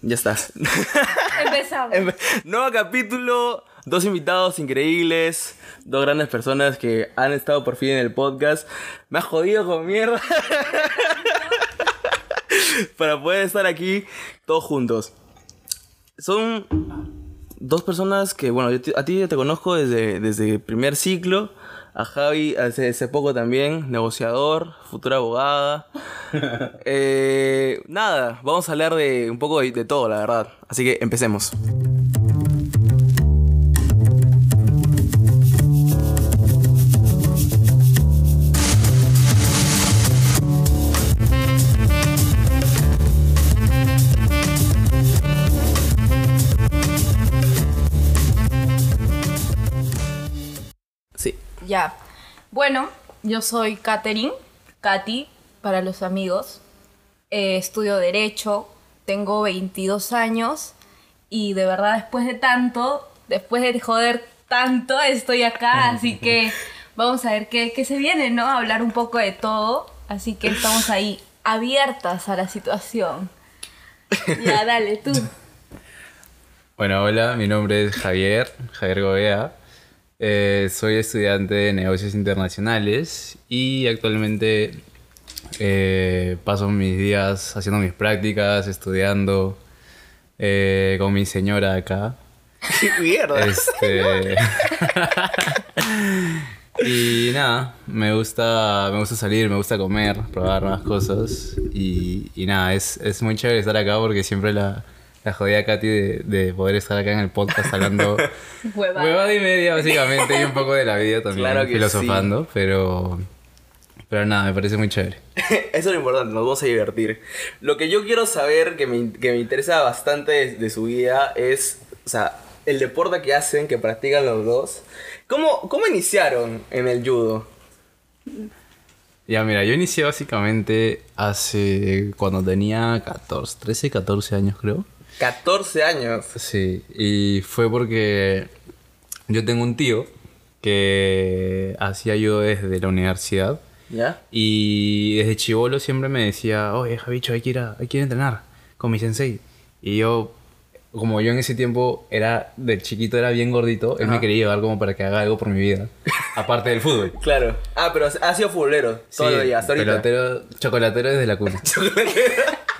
Ya está. Empezamos. Em- Nuevo capítulo, dos invitados increíbles, dos grandes personas que han estado por fin en el podcast. Me ha jodido con mierda. Para poder estar aquí todos juntos. Son dos personas que, bueno, yo te- a ti ya te conozco desde, desde el primer ciclo. A Javi hace, hace poco también, negociador, futura abogada. Eh, nada, vamos a hablar de un poco de, de todo, la verdad. Así que empecemos. Ya. Bueno, yo soy Katherine, Katy, para los amigos. Eh, estudio Derecho, tengo 22 años y de verdad después de tanto, después de joder tanto, estoy acá, así que vamos a ver qué, qué se viene, ¿no? A hablar un poco de todo, así que estamos ahí abiertas a la situación. Ya, dale, tú. Bueno, hola, mi nombre es Javier, Javier Gobea. Eh, soy estudiante de negocios internacionales y actualmente eh, paso mis días haciendo mis prácticas, estudiando eh, con mi señora acá. Mierda. Este... y nada, me gusta, me gusta salir, me gusta comer, probar nuevas cosas. Y, y nada, es, es muy chévere estar acá porque siempre la, la jodía a Katy de, de poder estar acá en el podcast hablando Huevada. huevada y media básicamente y un poco de la vida también, Claro que filosofando, pero... Pero nada, me parece muy chévere. Eso es lo importante, nos vamos a divertir. Lo que yo quiero saber, que me, que me interesa bastante de, de su vida, es, o sea, el deporte que hacen, que practican los dos. ¿Cómo, cómo iniciaron en el judo? Ya, mira, yo inicié básicamente hace... cuando tenía 14, 13, 14 años creo. 14 años. Sí, y fue porque yo tengo un tío que hacía yo desde la universidad ¿Ya? y desde chivolo siempre me decía, oye Javicho, hay que ir a, hay que ir a entrenar con mi sensei. Y yo, como yo en ese tiempo era, de chiquito era bien gordito, él me Ajá. quería llevar como para que haga algo por mi vida, aparte del fútbol. Claro. Ah, pero ha sido futbolero todos los días, hasta ahorita. pelotero, chocolatero desde la cuna. Mucho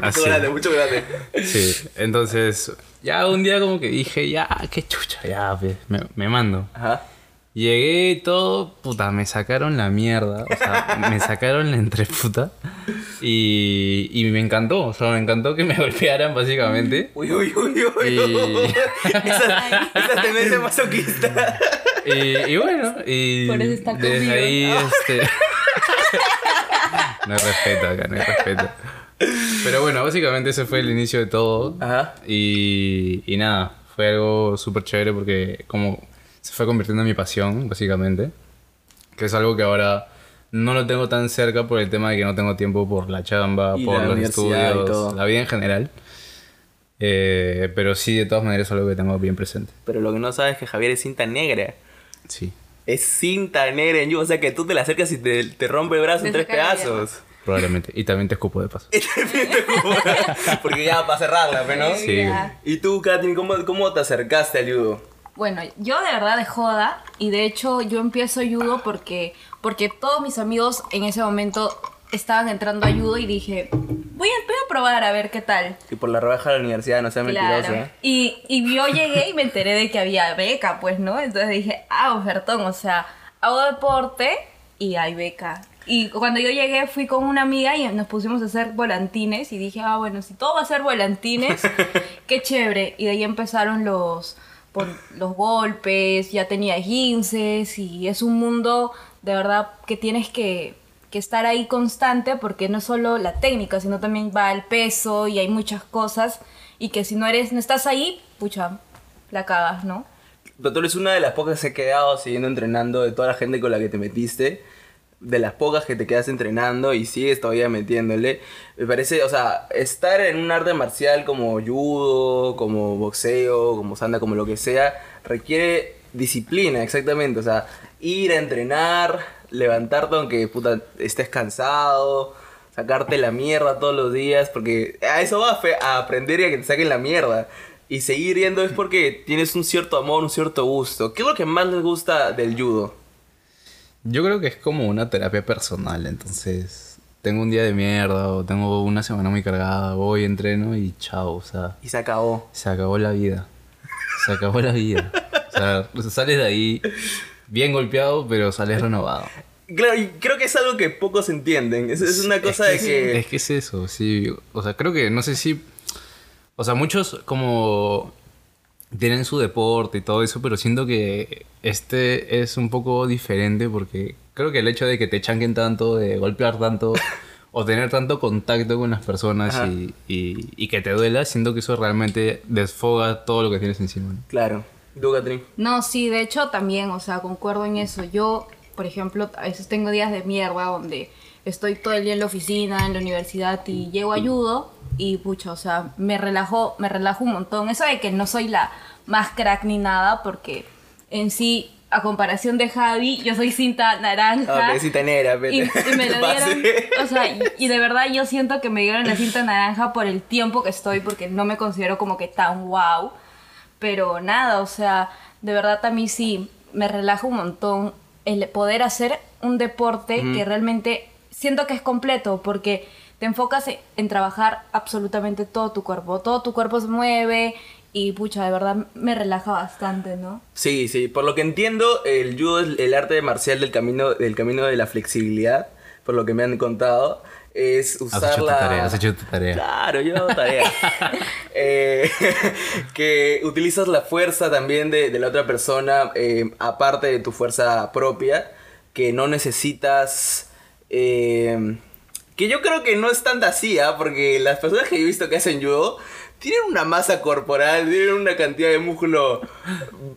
Así. grande, mucho grande. Sí, entonces ya un día como que dije, ya, qué chucha, ya, pues, me, me mando. Ajá. Llegué y todo, puta, me sacaron la mierda, o sea, me sacaron la entreputa y, y me encantó, o sea, me encantó que me golpearan básicamente. Uy, uy, uy, uy. Y- uy. esa, esa tendencia masoquista. Y, y bueno, y Por eso está desde ahí, este... no hay respeto acá, no hay respeto. Pero bueno, básicamente ese fue el inicio de todo. Ajá. Y, y nada, fue algo súper chévere porque como se fue convirtiendo en mi pasión, básicamente. Que es algo que ahora no lo tengo tan cerca por el tema de que no tengo tiempo por la chamba, Y por la los estudios, la vida en general. Eh, pero sí, de todas maneras es algo que tengo bien presente. Pero lo que no sabes es que Javier es cinta negra. Sí, Es cinta negra en judo. O sea que tú te la acercas y te, te rompe el brazo Te en tres pedazos. Probablemente. Y también te escupo de paso. Porque ya para cerrarla, pues, ¿no? Sí. ¿Y tú, Katrin, cómo, cómo te acercaste al judo? Bueno, yo de verdad de joda y de hecho yo empiezo judo porque porque todos mis amigos en ese momento estaban entrando a judo y dije, voy a, voy a probar a ver qué tal. Y por la rebaja de la universidad, no mentirosa. Claro. ¿eh? Y, y yo llegué y me enteré de que había beca, pues, ¿no? Entonces dije, ah, ofertón, o sea, hago deporte y hay beca. Y cuando yo llegué fui con una amiga y nos pusimos a hacer volantines y dije, ah, bueno, si todo va a ser volantines, qué chévere. Y de ahí empezaron los, por- los golpes, ya tenía 15 y es un mundo de verdad que tienes que, que estar ahí constante porque no es solo la técnica, sino también va el peso y hay muchas cosas y que si no eres, no estás ahí, pucha, la cagas, ¿no? Pero tú eres una de las pocas que se ha quedado siguiendo entrenando de toda la gente con la que te metiste. De las pocas que te quedas entrenando y sigues todavía metiéndole. Me parece, o sea, estar en un arte marcial como judo, como boxeo, como sanda, como lo que sea, requiere disciplina, exactamente. O sea, ir a entrenar, levantarte aunque estés cansado. Sacarte la mierda todos los días, porque a eso va a aprender y a que te saquen la mierda. Y seguir yendo es porque tienes un cierto amor, un cierto gusto. ¿Qué es lo que más les gusta del judo? Yo creo que es como una terapia personal, entonces tengo un día de mierda o tengo una semana muy cargada, voy, entreno y chao, o sea, Y se acabó. se acabó la vida. Se acabó la vida. O sea, sales de ahí bien golpeado, pero sales renovado. Claro, y creo que es algo que pocos entienden. Es, es una cosa de que... Es que es eso, sí. O sea, creo que, no sé si... O sea, muchos como tienen su deporte y todo eso, pero siento que este es un poco diferente porque creo que el hecho de que te chanquen tanto, de golpear tanto o tener tanto contacto con las personas y, y- y que te duela, siento que eso realmente desfoga todo lo que tienes encima. ¿no? Claro. ¿Tú, Catrín? No, sí, de hecho también, o sea, concuerdo en eso. Yo, por ejemplo, a veces tengo días de mierda donde estoy todo el día en la oficina, en la universidad y llego ayudo y pucha, o sea, me relajo, me relajo un montón. Eso de que no soy la más crack ni nada porque en sí, a comparación de Javi, yo soy cinta naranja. Ah, pedacita negra, Y, vete. y me lo dieron, o sea, y, y de verdad yo siento que me dieron la cinta naranja por el tiempo que estoy, porque no me considero como que tan wow. Pero nada, o sea, de verdad a mí sí me relaja un montón el poder hacer un deporte que realmente siento que es completo, porque te enfocas en, trabajar absolutamente todo tu cuerpo. Todo tu cuerpo se mueve y pucha, de verdad me relaja bastante, ¿no? Sí, sí. Por lo que entiendo, el judo es el arte marcial del camino, del camino de la flexibilidad. Por lo que me han contado. Es Has usar hecho tu la... tarea, has hecho tu tarea. Claro, yo hago tarea. Eh, que utilizas la fuerza también de, de la otra persona, eh, aparte de tu fuerza propia, que no necesitas... eh, que yo creo que no es tan así, ¿ah? porque las personas que he visto que hacen judo tienen una masa corporal, tienen una cantidad de músculo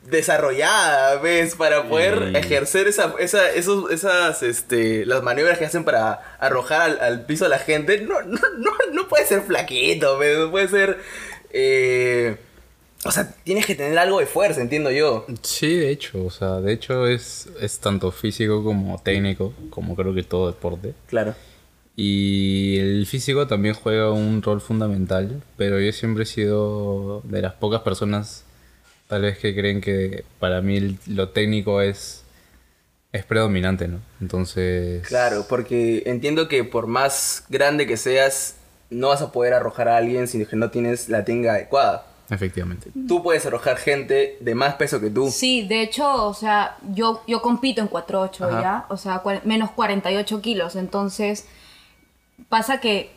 desarrollada, ¿ves? Para poder Y- ejercer esa, esa, esos, esas, este, las maniobras que hacen para arrojar al, al piso a la gente. No, no, no, no puede ser flaquito, ¿ves? No puede ser... eh, o sea, tienes que tener algo de fuerza, entiendo yo. Sí, de hecho, o sea, de hecho es, es tanto físico como técnico, como creo que todo deporte. Claro. Y el físico también juega un rol fundamental, pero yo siempre he sido de las pocas personas tal vez que creen que para mí lo técnico es, es predominante, ¿no? Entonces... Claro, porque entiendo que por más grande que seas, no vas a poder arrojar a alguien si no tienes la técnica adecuada. Efectivamente. Tú puedes arrojar gente de más peso que tú. Sí, de hecho, o sea, yo, yo compito en 4.8 Ajá. ya, o sea, menos 48 kilos, entonces pasa que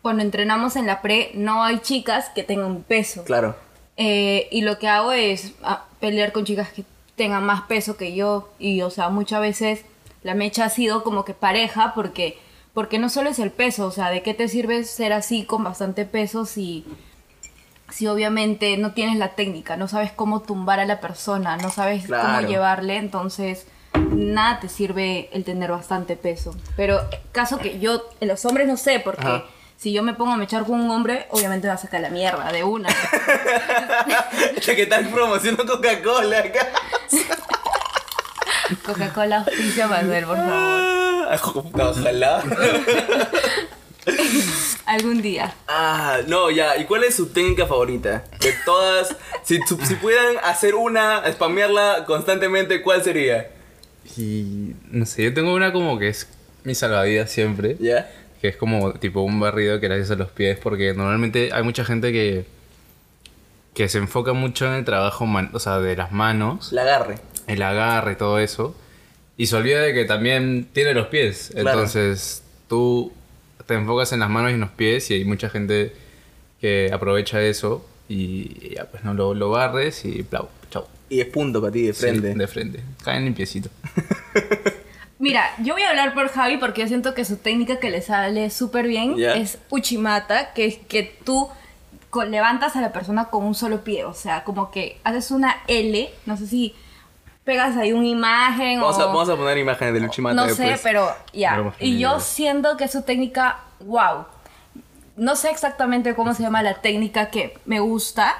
cuando entrenamos en la pre no hay chicas que tengan peso. Claro. Eh, y lo que hago es ah, pelear con chicas que tengan más peso que yo. Y, o sea, muchas veces la mecha ha sido como que pareja porque, porque no solo es el peso, o sea, ¿de qué te sirve ser así con bastante peso si, si obviamente no tienes la técnica, no sabes cómo tumbar a la persona, no sabes Claro. cómo llevarle? Entonces, nada te sirve el tener bastante peso. Pero caso que yo, en los hombres no sé, porque... Ajá. Si yo me pongo a mechar con un hombre, obviamente va a sacar la mierda de una. Que están promocionando Coca-Cola acá. Coca-Cola auspicia Manuel, por favor. Ah, Ojalá. Algún día. Ah, no, ya. ¿Y cuál es su técnica favorita? De todas, si, su- si pudieran hacer una, spamearla constantemente, ¿cuál sería? Y no sé, yo tengo una como que es mi salvavidas siempre. ¿Ya? Que es como tipo un barrido que le haces a los pies porque normalmente hay mucha gente que que se enfoca mucho en el trabajo man- o sea, de las manos, La agarre. el agarre y todo eso y se olvida de que también tiene los pies. Claro. Entonces, tú te enfocas en las manos y en los pies y hay mucha gente que aprovecha eso y ya pues no lo, lo barres y plau, chau. Y es punto para ti, de Sí, frente. de frente. Caen limpiecito. Mira, yo voy a hablar por Javi porque yo siento que su técnica que le sale súper bien es Uchimata, que es que tú levantas a la persona con un solo pie. O sea, como que haces una L, no sé si pegas ahí una imagen Vamos, o... a, vamos a poner imágenes del Uchimata no después. sé, pero ya. Veremos Y yo siento que su técnica, wow. No sé exactamente cómo se llama la técnica que me gusta,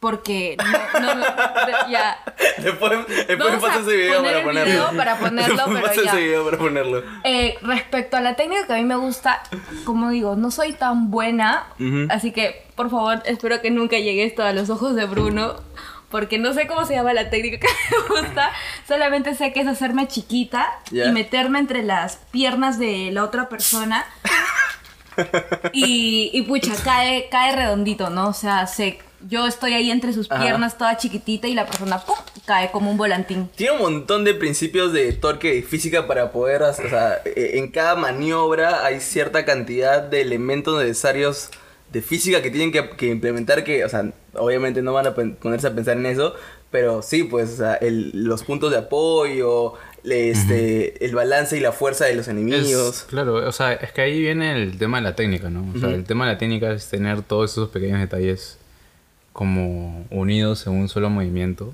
porque no, no, no, ya. Después, después pasa a ese video poner para ponerlo. video para ponerlo, Después pero ya. ese video para ponerlo. Eh, respecto a la técnica que a mí me gusta, como digo, no soy tan buena, así que por favor espero que nunca llegue esto a los ojos de Bruno, porque no sé cómo se llama la técnica que me gusta, solamente sé que es hacerme chiquita y meterme entre las piernas de la otra persona. Y, y pucha, cae, cae redondito, ¿no? O sea, se, yo estoy ahí entre sus Ajá. piernas toda chiquitita y la persona ¡pum! cae como un volantín. Tiene un montón de principios de torque y física para poder, o sea, eh, en cada maniobra hay cierta cantidad de elementos necesarios de física que tienen que, que implementar que, o sea, obviamente no van a ponerse a pensar en eso, pero sí, pues, o sea, el- los puntos de apoyo, este, el balance y la fuerza de los enemigos. Es- claro, o sea, es que ahí viene el tema de la técnica, ¿no? O sea, el tema de la técnica es tener todos esos pequeños detalles como unidos en un solo movimiento.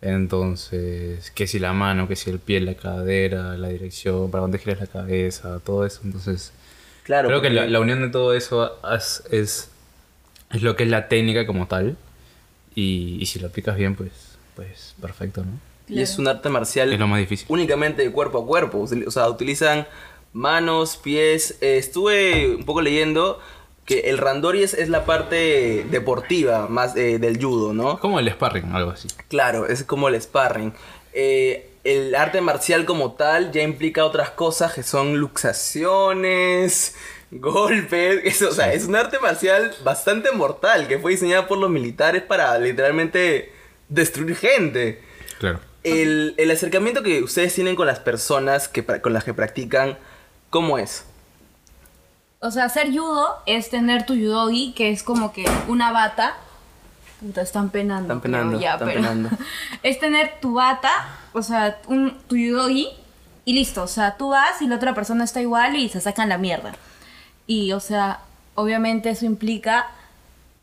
Entonces, que si la mano, que si el pie, la cadera, la dirección, para dónde giras la cabeza, todo eso. Entonces, Claro, creo que la, la unión de todo eso es, es, es lo que es la técnica como tal. Y, y si lo aplicas bien, pues, pues perfecto, ¿no? Y es un arte marcial Es lo más difícil. únicamente de cuerpo a cuerpo. O sea, utilizan manos, pies. Eh, estuve un poco leyendo que el randori es, es la parte deportiva más eh, del judo, ¿no? Como el sparring, algo así. Claro, es como el sparring. Eh, el arte marcial como tal ya implica otras cosas que son luxaciones, golpes. Eso, o sea, es un arte marcial bastante mortal que fue diseñado por los militares para literalmente destruir gente. Claro. El, el acercamiento que ustedes tienen con las personas que, con las que practican, ¿cómo es? O sea, hacer judo es tener tu judogi, que es como que una bata. Puta, están penando. Están penando, creo, ya, están pero- penando. es tener tu bata, o sea, un, tu judogi, y listo. O sea, tú vas y la otra persona está igual y se sacan la mierda. Y, o sea, obviamente eso implica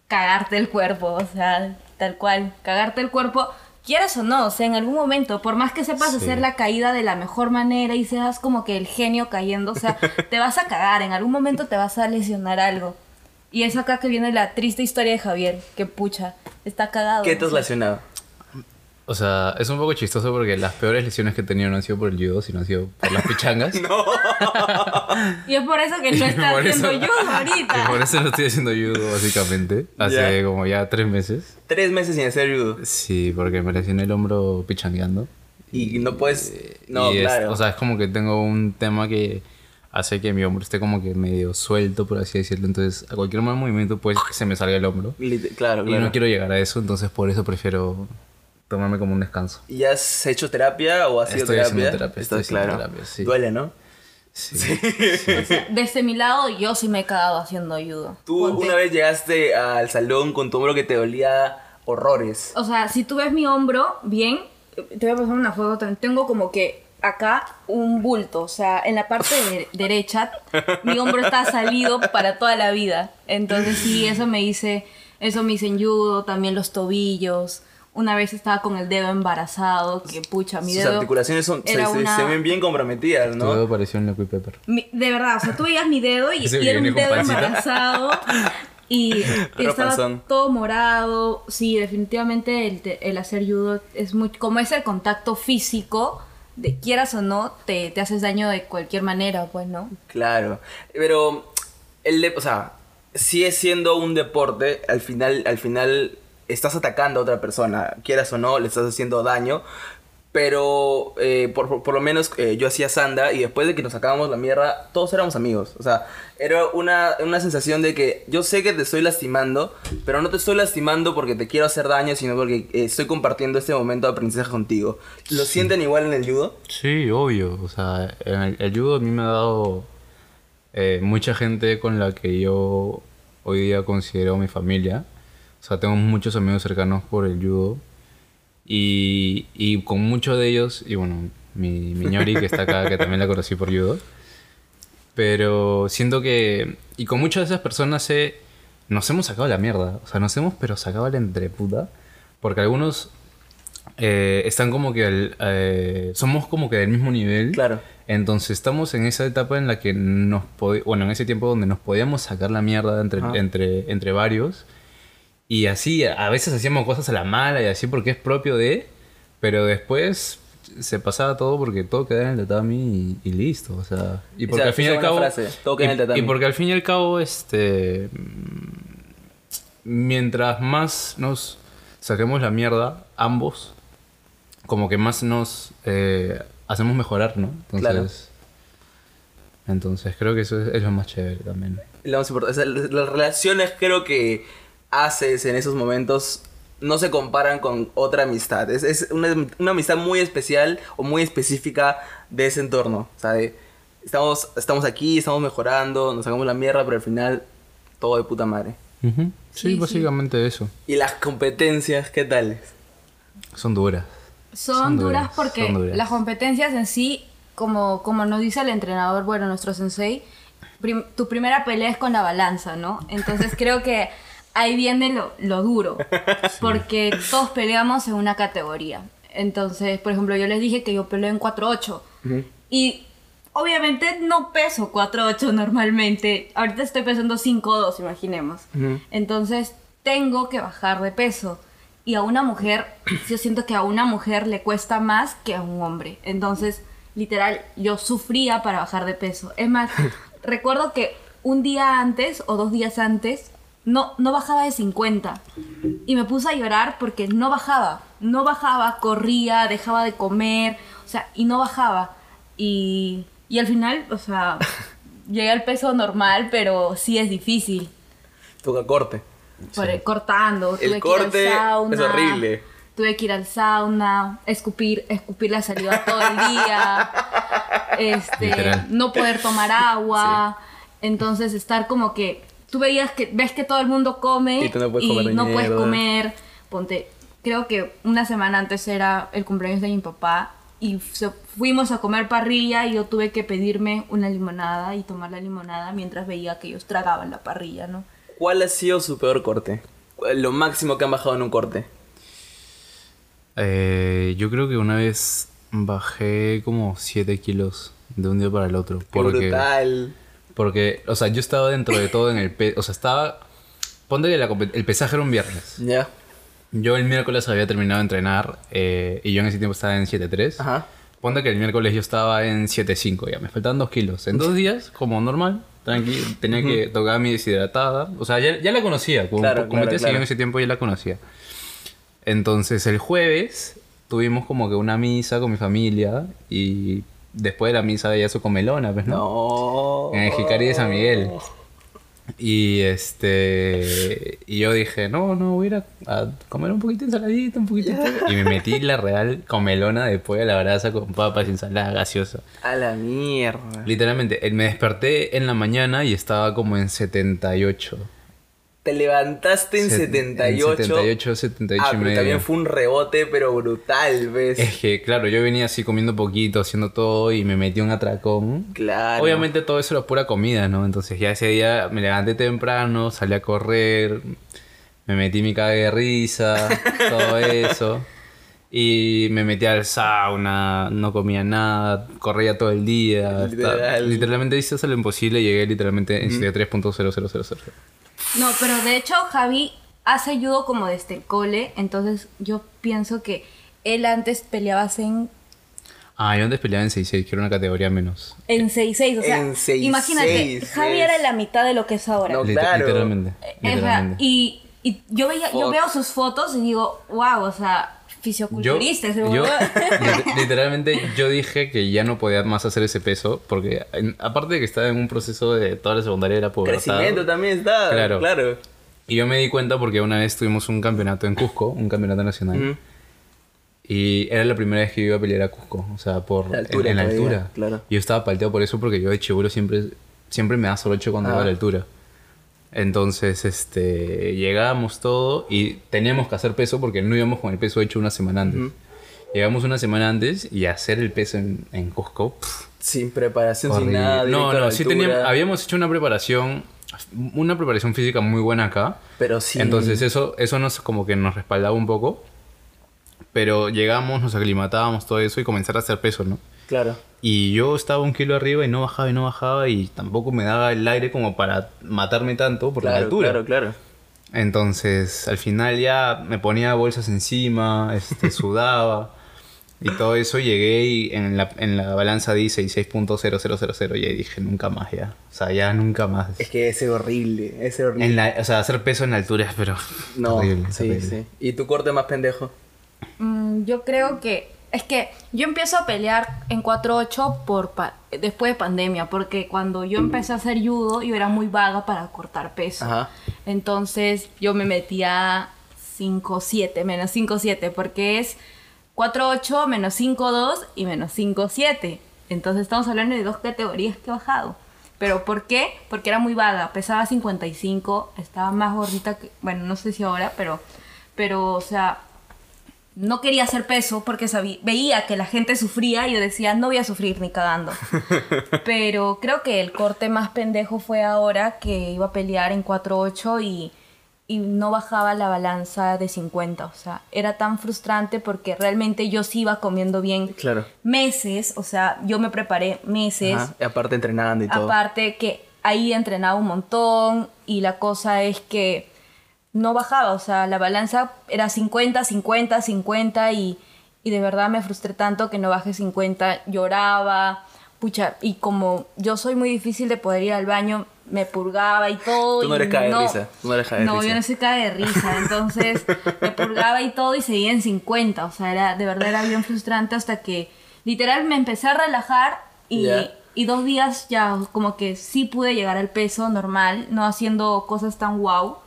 cagarte el cuerpo, o sea, tal cual, cagarte el cuerpo. Quieras o no, o sea, en algún momento, por más que sepas Sí. hacer la caída de la mejor manera y seas como que el genio cayendo, o sea, te vas a cagar, en algún momento te vas a lesionar algo. Y es acá que viene la triste historia de Javier, que pucha, está cagado. ¿Qué te has lesionado? O sea, es un poco chistoso porque las peores lesiones que he tenido no han sido por el judo, sino han sido por las pichangas. Y es por eso que no está Por haciendo eso- judo ahorita. Y por eso no estoy haciendo judo, básicamente. Hace Ya. como ya tres meses. Tres meses sin hacer judo. Sí, porque me lesioné el hombro pichangueando. Y no puedes... No, Y es- claro. o sea, es como que tengo un tema que hace que mi hombro esté como que medio suelto, por así decirlo. Entonces, a cualquier mal movimiento, pues que se me salga el hombro. Lit- claro, Y claro. no quiero llegar a eso, entonces por eso prefiero tomarme como un descanso. ¿Y has hecho terapia o has sido Estoy terapia? haciendo terapia, estoy haciendo claro. terapia, sí. Duele, ¿no? Sí. Desde mi lado, yo sí me he cagado haciendo judo. Tú Ponte- una vez llegaste al salón con tu hombro que te dolía horrores. O sea, si tú ves mi hombro bien, te voy a pasar una foto también. Tengo como que acá un bulto. O sea, en la parte de- derecha, mi hombro está salido para toda la vida. Entonces, sí, eso me hice. Eso me hice en judo, también los tobillos. Una vez estaba con el dedo embarazado, que pucha, mi Sus dedo. articulaciones son, se, era se- una- se ven bien comprometidas, Tu ¿no? dedo pareció un Liquid Pepper. Mi- de verdad, o sea, tú veías mi dedo y, y era un dedo pancita. embarazado y Pero estaba panzón. todo morado. Sí, definitivamente el, te- el hacer judo es muy... Como es el contacto físico, de quieras o no, te, te haces daño de cualquier manera, pues, ¿no? Claro. Pero el de- o sea, sigue siendo un deporte, al final, al final estás atacando a otra persona, quieras o no, le estás haciendo daño. Pero eh, por, por- por lo menos eh, yo hacía sanda y después de que nos sacábamos la mierda, todos éramos amigos. O sea, era una, una sensación de que yo sé que te estoy lastimando, pero no te estoy lastimando porque te quiero hacer daño, sino porque eh, estoy compartiendo este momento de aprendizaje contigo. ¿Lo sienten igual en el judo? Sí, obvio. O sea, en el, el judo a mí me ha dado mucha gente con la que yo hoy día considero mi familia. O sea, tengo muchos amigos cercanos por el judo. Y, y con muchos de ellos, y bueno, mi, mi ñori que está acá, que también la conocí por judo. Pero siento que... Y con muchas de esas personas nos hemos sacado la mierda. O sea, nos hemos pero sacado la entreputa. Porque algunos eh, están como que... al- eh, somos como que del mismo nivel. Claro. Entonces estamos en esa etapa en la que nos... Bueno, en ese tiempo donde nos podíamos sacar la mierda entre, Ajá. entre, entre varios. Y así, a veces hacíamos cosas a la mala y así porque es propio de, pero después se pasaba todo porque todo quedaba en el tatami y, y listo, o sea, y porque al fin y al cabo frase, todo queda en el y- tatami. y porque al fin y al cabo este mientras más nos saquemos la mierda ambos como que más nos eh, hacemos mejorar, ¿no? Entonces Claro. entonces creo que eso es, es lo más chévere también. Lo más importante. o sea, las relaciones creo que haces en esos momentos no se comparan con otra amistad. Es, es una, una amistad muy especial o muy específica de ese entorno. O sea, de, estamos, estamos aquí, estamos mejorando, nos sacamos la mierda, pero al final todo de puta madre. Ujú. Sí, Sí, sí. básicamente eso. Y las competencias, ¿qué tal? Son duras. Son, Son duras, duras, porque son duras. las competencias en sí, como, como nos dice el entrenador, bueno, nuestro sensei, prim- tu primera pelea es con la balanza, ¿no? Entonces creo que ahí viene lo, lo duro, porque todos peleamos en una categoría. Entonces, por ejemplo, yo les dije que yo peleo en 4-8 y obviamente no peso 4-8 normalmente. Ahorita estoy pesando 5-2, imaginemos. Entonces, tengo que bajar de peso. Y a una mujer, yo siento que a una mujer le cuesta más que a un hombre. Entonces, literal, yo sufría para bajar de peso. Es más, recuerdo que un día antes o dos días antes, no, no bajaba de 50. Y me puse a llorar porque no bajaba. No bajaba, corría, dejaba de comer, o sea, y no bajaba. Y, y al final, o sea, llegué al peso normal, pero sí es difícil. Toca corte. Por cortando, El tuve que corte ir al sauna. es horrible. Tuve que ir al sauna, escupir, escupir la saliva todo el día. Este, Literal. no poder tomar agua. Entonces estar como que tú veías que ves que todo el mundo come Y tú no puedes comer no puedes comer. Ponte, creo que una semana antes era el cumpleaños de mi papá y se- fuimos a comer parrilla y yo tuve que pedirme una limonada y tomar la limonada mientras veía que ellos tragaban la parrilla, ¿no? ¿Cuál ha sido su peor corte? Lo máximo que han bajado en un corte. Eh, yo creo que una vez bajé como 7 kilos de un día para el otro. Qué Porque, brutal. Porque, o sea, yo estaba dentro de todo en el peso. O sea, estaba. Ponte que la el pesaje era un viernes. Ya. Yo el miércoles había terminado de entrenar eh, y yo en ese tiempo estaba en 7.3. Ajá. Ponte que el miércoles yo estaba en 7.5 ya, me faltaban 2 kilos. En dos días, como normal, tranqui, tenía que tocar mi deshidratada. O sea, ya, ya la conocía, como, Claro, como claro, seguido claro. en ese tiempo ya la conocía. Entonces el jueves tuvimos como que una misa con mi familia y después de la misa veía su comelona, pues, ¿no? No. En el Jicari de San Miguel. Y este. Y yo dije, no, no, voy a ir a, comer un poquito de ensaladita, un poquito de pollo". Y me metí la real comelona de pollo a la brasa con papas, ensalada gaseosa. A la mierda. Literalmente, eh, me desperté en la mañana y estaba como en 78. Te levantaste en Set- 78. En 78, 78 ah, y medio. también fue un rebote, pero brutal, ¿ves? Es que, claro, yo venía así comiendo poquito, haciendo todo y me metí un atracón. Claro. Obviamente todo eso era pura comida, ¿no? Entonces ya ese día me levanté temprano, salí a correr, me metí mi caga de risa, todo eso. Y me metí al sauna, no comía nada, corría todo el día. Literal. literalmente hice eso lo imposible, llegué literalmente en 73.0000. No, pero de hecho Javi hace judo como desde el cole, entonces yo pienso que él antes peleabas en Ah, yo antes peleaba en 6.6, que era una categoría menos. en 6-6, o sea, En 6-6, imagínate, Javi ¿ves? era la mitad de lo que es ahora. No, claro. Literalmente. Eh, o sea, literalmente. y, y yo veía, yo veo sus fotos y digo, wow, o sea, fisioculturista yo- huevón". lit- literalmente yo dije que ya no podía más hacer ese peso porque en- aparte de que estaba en un proceso de toda la secundaria era pubertad. Crecimiento también está. Claro. Claro. Y yo me di cuenta porque una vez tuvimos un campeonato en Cusco, un campeonato nacional. Y era la primera vez que yo iba a pelear a Cusco, o sea, por La altura en, en la altura. claro. Y yo estaba palteado por eso porque yo de chiburo siempre, siempre me da soroche cuando Ah. iba a la altura. Entonces, este, llegábamos todo y teníamos que hacer peso porque no íbamos con el peso hecho una semana antes. Llegamos una semana antes y hacer el peso en, en Cusco, pff, Sin preparación, sin nada. no, no, sí teníamos, habíamos hecho una preparación, una preparación física muy buena acá. Pero sí. Entonces eso, eso nos como que nos respaldaba un poco. Pero llegamos, nos aclimatábamos todo eso y comenzar a hacer peso, ¿no? Claro. Y yo estaba un kilo arriba y no bajaba y no bajaba y tampoco me daba el aire como para matarme tanto por la altura. claro, claro. Entonces, al final ya me ponía bolsas encima, este, sudaba y todo eso. Llegué y en la, en la balanza dice 16.0000 y ahí dije, nunca más ya. O sea, ya nunca más. Es que ese horrible, ese horrible. En la, o sea, hacer peso en alturas, pero no, horrible, sí, horrible. sí. ¿Y tu corte más pendejo? Mm, yo creo que es que yo empiezo a pelear en 4-8 por después de pandemia, porque cuando yo empecé a hacer judo, yo era muy vaga para cortar peso. Ajá. Entonces yo me metía 5-7, menos 5-7, porque es 4-8 menos 5-2 y menos 5-7. Entonces estamos hablando de dos categorías que he bajado. ¿Pero por qué? Porque era muy vaga, pesaba 55, estaba más gordita que, bueno, no sé si ahora, pero, pero, o sea, no quería hacer peso porque sabía, veía que la gente sufría y yo decía, no voy a sufrir ni cagando. Pero creo que el corte más pendejo fue ahora que iba a pelear en 4-8 y, y no bajaba la balanza de 50. O sea, era tan frustrante porque realmente yo sí iba comiendo bien Claro. meses. O sea, yo me preparé meses. Ajá. Y aparte entrenando y todo. Aparte que ahí entrenaba un montón y la cosa es que no bajaba, o sea, la balanza era 50, 50, 50 y, y de verdad me frustré tanto que no bajé 50, lloraba, pucha, y como yo soy muy difícil de poder ir al baño, me purgaba y todo. Tú no eres cae de risa, tú no eres cae de No, risa. yo no soy cae de risa, entonces me purgaba y todo y seguía en 50, o sea, era, de verdad era bien frustrante hasta que literal me empecé a relajar y, y dos días ya como que sí pude llegar al peso normal, no haciendo cosas tan wow,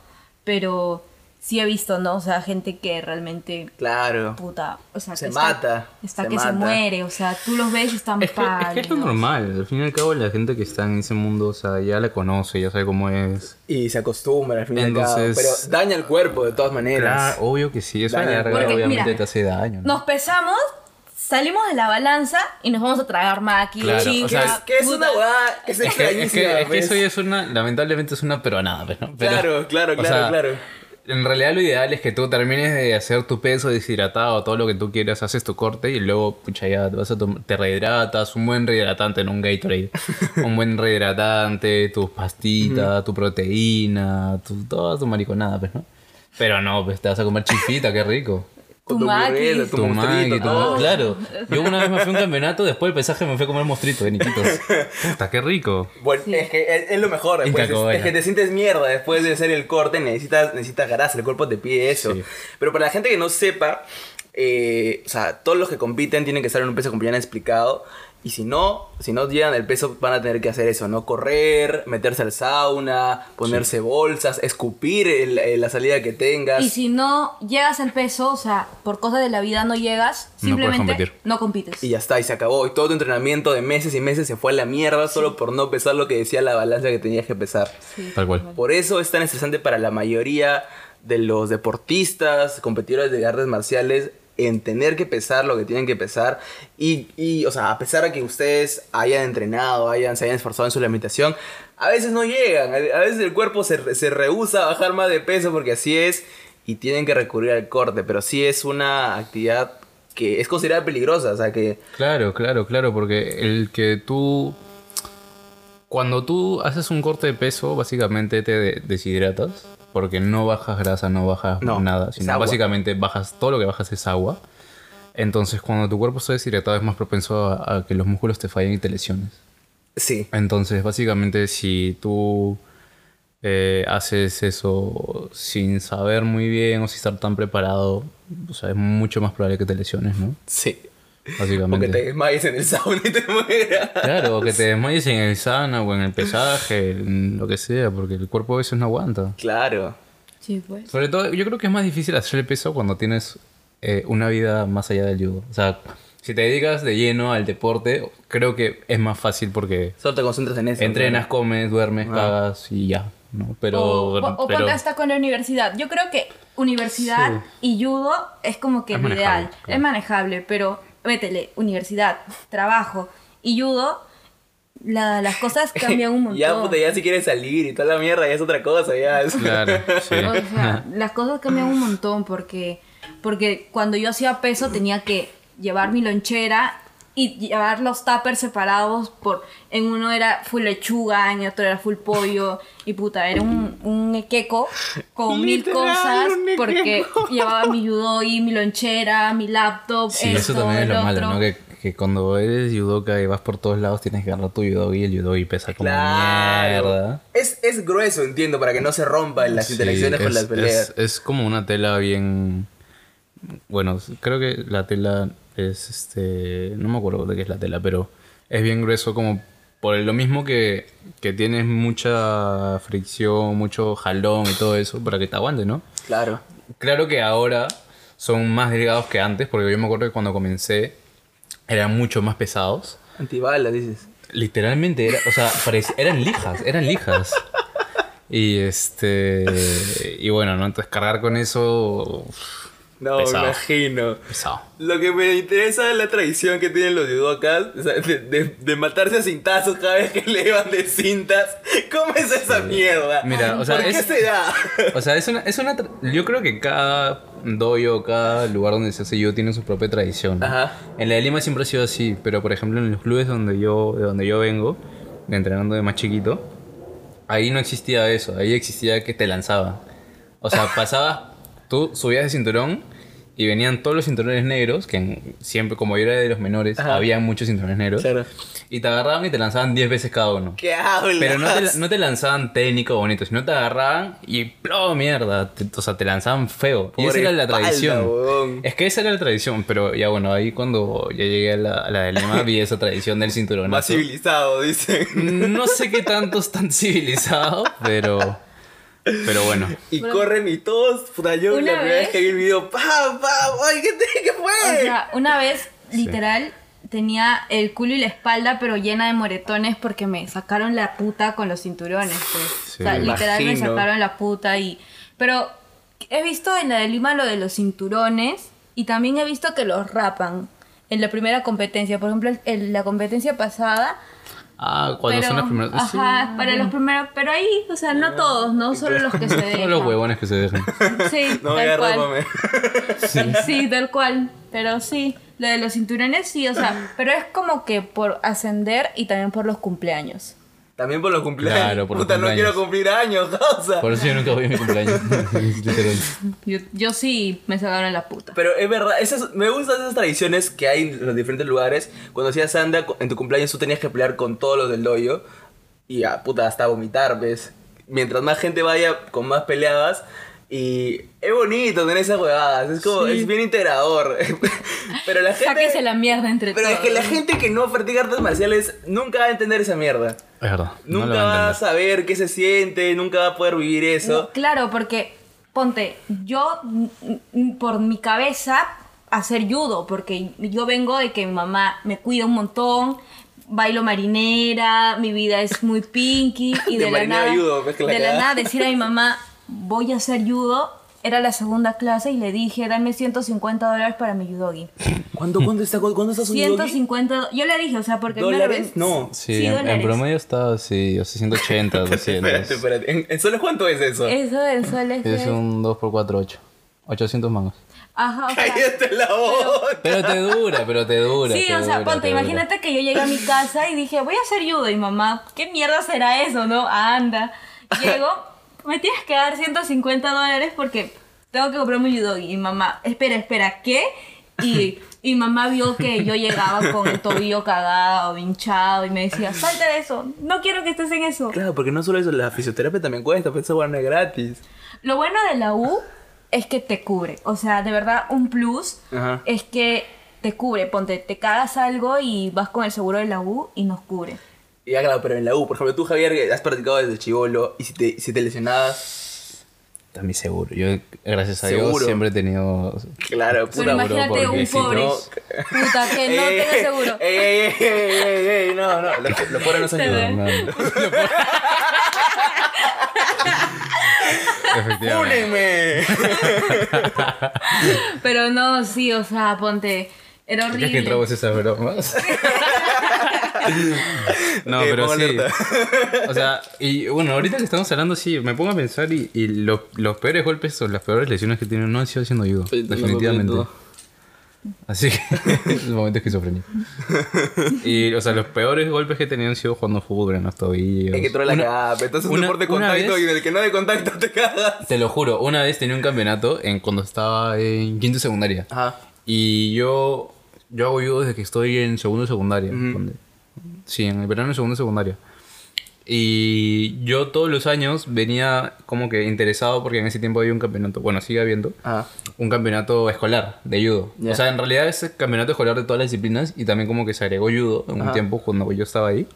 pero sí he visto, ¿no? O sea, gente que realmente, Claro. puta, o sea, Se que mata, Está se que se muere, o sea, tú los ves y están Es que, es que es normal. Al fin y al cabo, la gente que está en ese mundo, o sea, ya la conoce, ya sabe cómo es. Y se acostumbra al fin y al cabo. Entonces- Pero daña el cuerpo de todas maneras. Claro, obvio que sí. Eso a la Daña. larga Porque, obviamente mira, te hace daño. ¿no? Nos pesamos, salimos de la balanza y nos vamos a tragar maqui, Claro, o Que es puta. una hueá que es Es que, es que, es que eso ya es una, lamentablemente es una peronada, pues, ¿no? Pero, Claro, claro, o claro, sea, claro. En realidad lo ideal es que tú termines de hacer tu peso deshidratado, todo lo que tú quieras, haces tu corte y luego, pucha, ya te, vas a te rehidratas, un buen rehidratante, no un Gatorade, un buen rehidratante, tus pastitas, tu proteína, tu, toda tu mariconada, pues, ¿no? Pero no, pues te vas a comer chifita, qué rico. Tu tu maqui. tu Tu monstruito, maqui, tu- todo. Claro, yo una vez me fui a un campeonato, después del pesaje me fui a comer mostrito de niquitos. Puta, qué rico. Bueno, es que es, es lo mejor. Después, es, Coca-Cola. es que te sientes mierda después de hacer el corte, necesitas, necesitas grasa, el cuerpo te pide eso. Sí. Pero para la gente que no sepa, eh, o sea, todos los que compiten tienen que estar en un peso como ya han explicado. Y si no, si no llegan al peso, van a tener que hacer eso, ¿no? Correr, meterse al sauna, ponerse bolsas, escupir el- el- la salida que tengas. Y si no llegas al peso, o sea, por cosas de la vida no llegas, simplemente no compites. Y ya está, y se acabó. Y todo tu entrenamiento de meses y meses se fue a la mierda solo por no pesar lo que decía la balanza que tenías que pesar. Sí. Tal cual. Por eso es tan estresante para la mayoría de los deportistas, competidores de artes marciales, en tener que pesar lo que tienen que pesar. Y, y, o sea, a pesar de que ustedes hayan entrenado, hayan, se hayan esforzado en su alimentación, a veces no llegan. A veces el cuerpo se, se rehúsa a bajar más de peso porque así es. Y tienen que recurrir al corte. Pero sí es una actividad que es considerada peligrosa. O sea, que Claro, claro, claro, porque el que tú... Cuando tú haces un corte de peso, básicamente te de- deshidratas, porque no bajas grasa, no bajas No, nada, sino básicamente bajas, todo lo que bajas es agua. Entonces, cuando tu cuerpo está deshidratado, es más propenso a, a que los músculos te fallen y te lesiones. sí. Entonces, básicamente, si tú eh, haces eso sin saber muy bien o sin estar tan preparado, o sea, es mucho más probable que te lesiones, ¿no? Sí. Básicamente. Porque te desmayes en el sauna y te mueras. Claro, o que te desmayes en el sana o en el pesaje, en lo que sea, porque el cuerpo a veces no aguanta. Claro. Sí, pues. Sobre todo, yo creo que es más difícil hacer el peso cuando tienes eh, una vida más allá del judo. O sea, si te dedicas de lleno al deporte, creo que es más fácil porque Solo te concentras en eso. entrenas, comes, duermes, Ah. cagas y ya. ¿no? Pero, o, o- o pero ponte hasta con la universidad. Yo creo que universidad y judo es como que Es lo ideal. claro. Es manejable, pero métele, universidad, trabajo y judo, la- las cosas cambian un montón. Ya, puta, ya si quieres salir y toda la mierda, ya es otra cosa, ya. es- claro, sí. O sea, las cosas cambian un montón porque, porque cuando yo hacía peso tenía que llevar mi lonchera y llevar los tuppers separados por en uno era full lechuga en otro era full pollo y puta era un, un equeco con mil cosas porque llevaba mi judogi mi lonchera mi laptop Sí, eso también es lo malo. ¿no? Que, que cuando eres judoka y vas por todos lados tienes que agarrar tu judogi y el judogi pesa como mierda. Es, es grueso, entiendo, para que no se rompan las Sí, interacciones con es- las peleas. Es, es como una tela bien... Bueno, creo que la tela es este... No me acuerdo de qué es la tela, pero es bien grueso como por lo mismo que, que tienes mucha fricción, mucho jalón y todo eso para que te aguante, ¿no? Claro. Claro que ahora son más delgados que antes, porque yo me acuerdo que cuando comencé eran mucho más pesados. Antibalas, dices. Literalmente, era, o sea, eran lijas, eran lijas. Y este. Y bueno, ¿no? Entonces cargar con eso. uf, No, Pesado. imagino. pesado. Lo que me interesa es la tradición que tienen los judokas, o sea, de, de- de matarse a cintazos cada vez que le van de cintas. ¿Cómo es esa mierda? Mira, o sea, ¿Por qué se da? O sea, es una, es una. Yo creo que cada doyo, cada lugar donde se hace yo tiene su propia tradición. ¿no? Ajá. En la de Lima siempre ha sido así, pero por ejemplo en los clubes donde yo, de donde yo vengo, entrenando de más chiquito, ahí no existía eso, ahí existía que te lanzaban. O sea, pasabas, tú subías de cinturón y venían todos los cinturones negros, que siempre, como yo era de los menores, Ajá. había muchos cinturones negros, Claro. y te agarraban y te lanzaban 10 veces cada uno. ¿Qué hablas? Pero no te, no te lanzaban técnico bonito, sino te agarraban y ¡plo! mierda. Te- o sea, te lanzaban feo. y esa era la espalda, tradición. Es que esa era la tradición, pero ya bueno, ahí cuando ya llegué a la, a la de Lima vi esa tradición del cinturón. Más civilizado, dicen. No sé qué tanto están civilizados, pero. Pero bueno. Y corren y todos, puta, yo Una la primera vez vez- que vi el video, ¡pam, pam! ¡Ay, qué, te- qué O fue! sea, una vez, literal, tenía el culo y la espalda, pero llena de moretones porque me sacaron la puta con los cinturones, pues. Sí. o sea, literal me sacaron la puta y... Pero he visto en la de Lima lo de los cinturones y también he visto que los rapan en la primera competencia. Por ejemplo, en la competencia pasada... Ah, cuando pero, son las primeras. sí, Ajá, para los primeros... Pero ahí, o sea, no todos, no solo los que se dejan. Son los huevones que se dejan. Sí, No, tal cual. rópame. Sí, tal cual. Pero sí, lo de los cinturones sí, o sea, pero es como que por ascender y también por los cumpleaños. También por los cumpleaños. Claro, por los Puta, no cumpleaños. quiero cumplir años, cosa. Por eso yo nunca voy a mi cumpleaños. Yo, yo sí me sacaron la puta. Pero es verdad, esas, me gustan esas tradiciones que hay en los diferentes lugares. Cuando hacías Sanda, en tu cumpleaños tú tenías que pelear con todos los del doyo. Y a puta, hasta vomitar, ¿ves? Mientras más gente vaya, con más peleabas. Y es bonito tener esas huevadas. Es como, Sí. es bien integrador. pero la gente. Sáquese la mierda entre Pero todos. es que la gente que no practica artes marciales nunca va a entender esa mierda. Es verdad. Nunca va a saber qué se siente, nunca va a poder vivir eso. No, claro, porque ponte, yo mm, mm, por mi cabeza hacer judo, porque yo vengo de que mi mamá me cuida un montón, bailo marinera, mi vida es muy pinky y De de, la nada, pues, de la cagada. nada decir a mi mamá voy a hacer judo. Era la segunda clase y le dije, dame 150 dólares para mi judogi. ¿Cuándo, cuándo está, cuándo está su yogi? 150 do- Yo le dije, o sea, porque ¿Dólares? No. Sí, Sí, en, en promedio está así, o sea, 180, 200. Espérate, espérate. ¿En, en soles cuánto es eso? Eso del sol es... Es un 2x4, 8. 800 mangos. Ajá, o sea, Cállate la boca. Pero te dura, pero te dura. Sí, te o sea, dura, ponte, dura. imagínate que yo llegué a mi casa y dije, voy a hacer judo. Y mamá, ¿qué mierda será eso, no? Anda. Llego, me tienes que dar 150 dólares porque tengo que comprarme un judogi. Y mamá, espera, espera, ¿qué? Y, y mamá vio que yo llegaba con el tobillo cagado, hinchado, y me decía, salte de eso, no quiero que estés en eso. Claro, porque no solo eso, la fisioterapia también cuesta, pero esa hueá no es gratis. Lo bueno de la U es que te cubre. O sea, de verdad, un plus Ajá. es que te cubre. Ponte, te cagas algo y vas con el seguro de la U y nos cubre. Y ya, claro, pero en la U, por ejemplo, tú, Javier, que has practicado desde chivolo, y si te, si te lesionabas, También seguro. Yo, gracias a Seguro. Dios, siempre he tenido. claro, puta, Pero imagínate un si pobre. no- Puta, que no tenga seguro. Ey, ey, ey, ey, ey, ey, no, no, los, los pobres no se ayudan. No, no. Pero no, sí, o sea, ponte. Era Ya que horrible. entramos esas bromas. no, pero sí. alerta. O sea, y bueno, ahorita que estamos hablando, sí, me pongo a pensar y, y los, los peores golpes o las peores lesiones que tienen no han sido haciendo judo. Sí, definitivamente. Así que es un momento esquizofrénico. Y, o sea, los peores golpes que he tenido han sido jugando fútbol en los tobillos. Es que tú la pero entonces es un deporte de contacto vez- y en el que no hay contacto te cagas. Te lo juro, una vez tenía un campeonato en, cuando estaba en quinto secundaria. Ajá. Y yo, yo hago judo desde que estoy en segundo secundaria. donde- sí, en el verano de segundo de secundaria. Y yo todos los años venía como que interesado porque en ese tiempo había un campeonato, bueno, sigue habiendo, Ajá. un campeonato escolar de judo. Ya. O sea, en realidad es campeonato escolar de todas las disciplinas y también como que se agregó judo en un Ajá. tiempo cuando yo estaba ahí.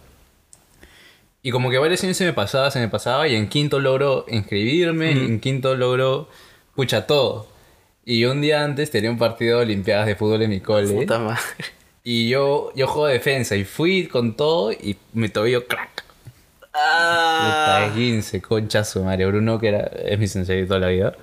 Y como que varios años se me pasaba, se me pasaba y en quinto logro inscribirme, en quinto logro, pucha, todo. Y un día antes tenía un partido de Olimpiadas de fútbol en mi cole. Puta madre. Y yo, yo juego defensa y fui con todo y me tobillo crack. Ah. Puta, 15, concha su madre. Bruno, que era, es mi sensei de toda la vida.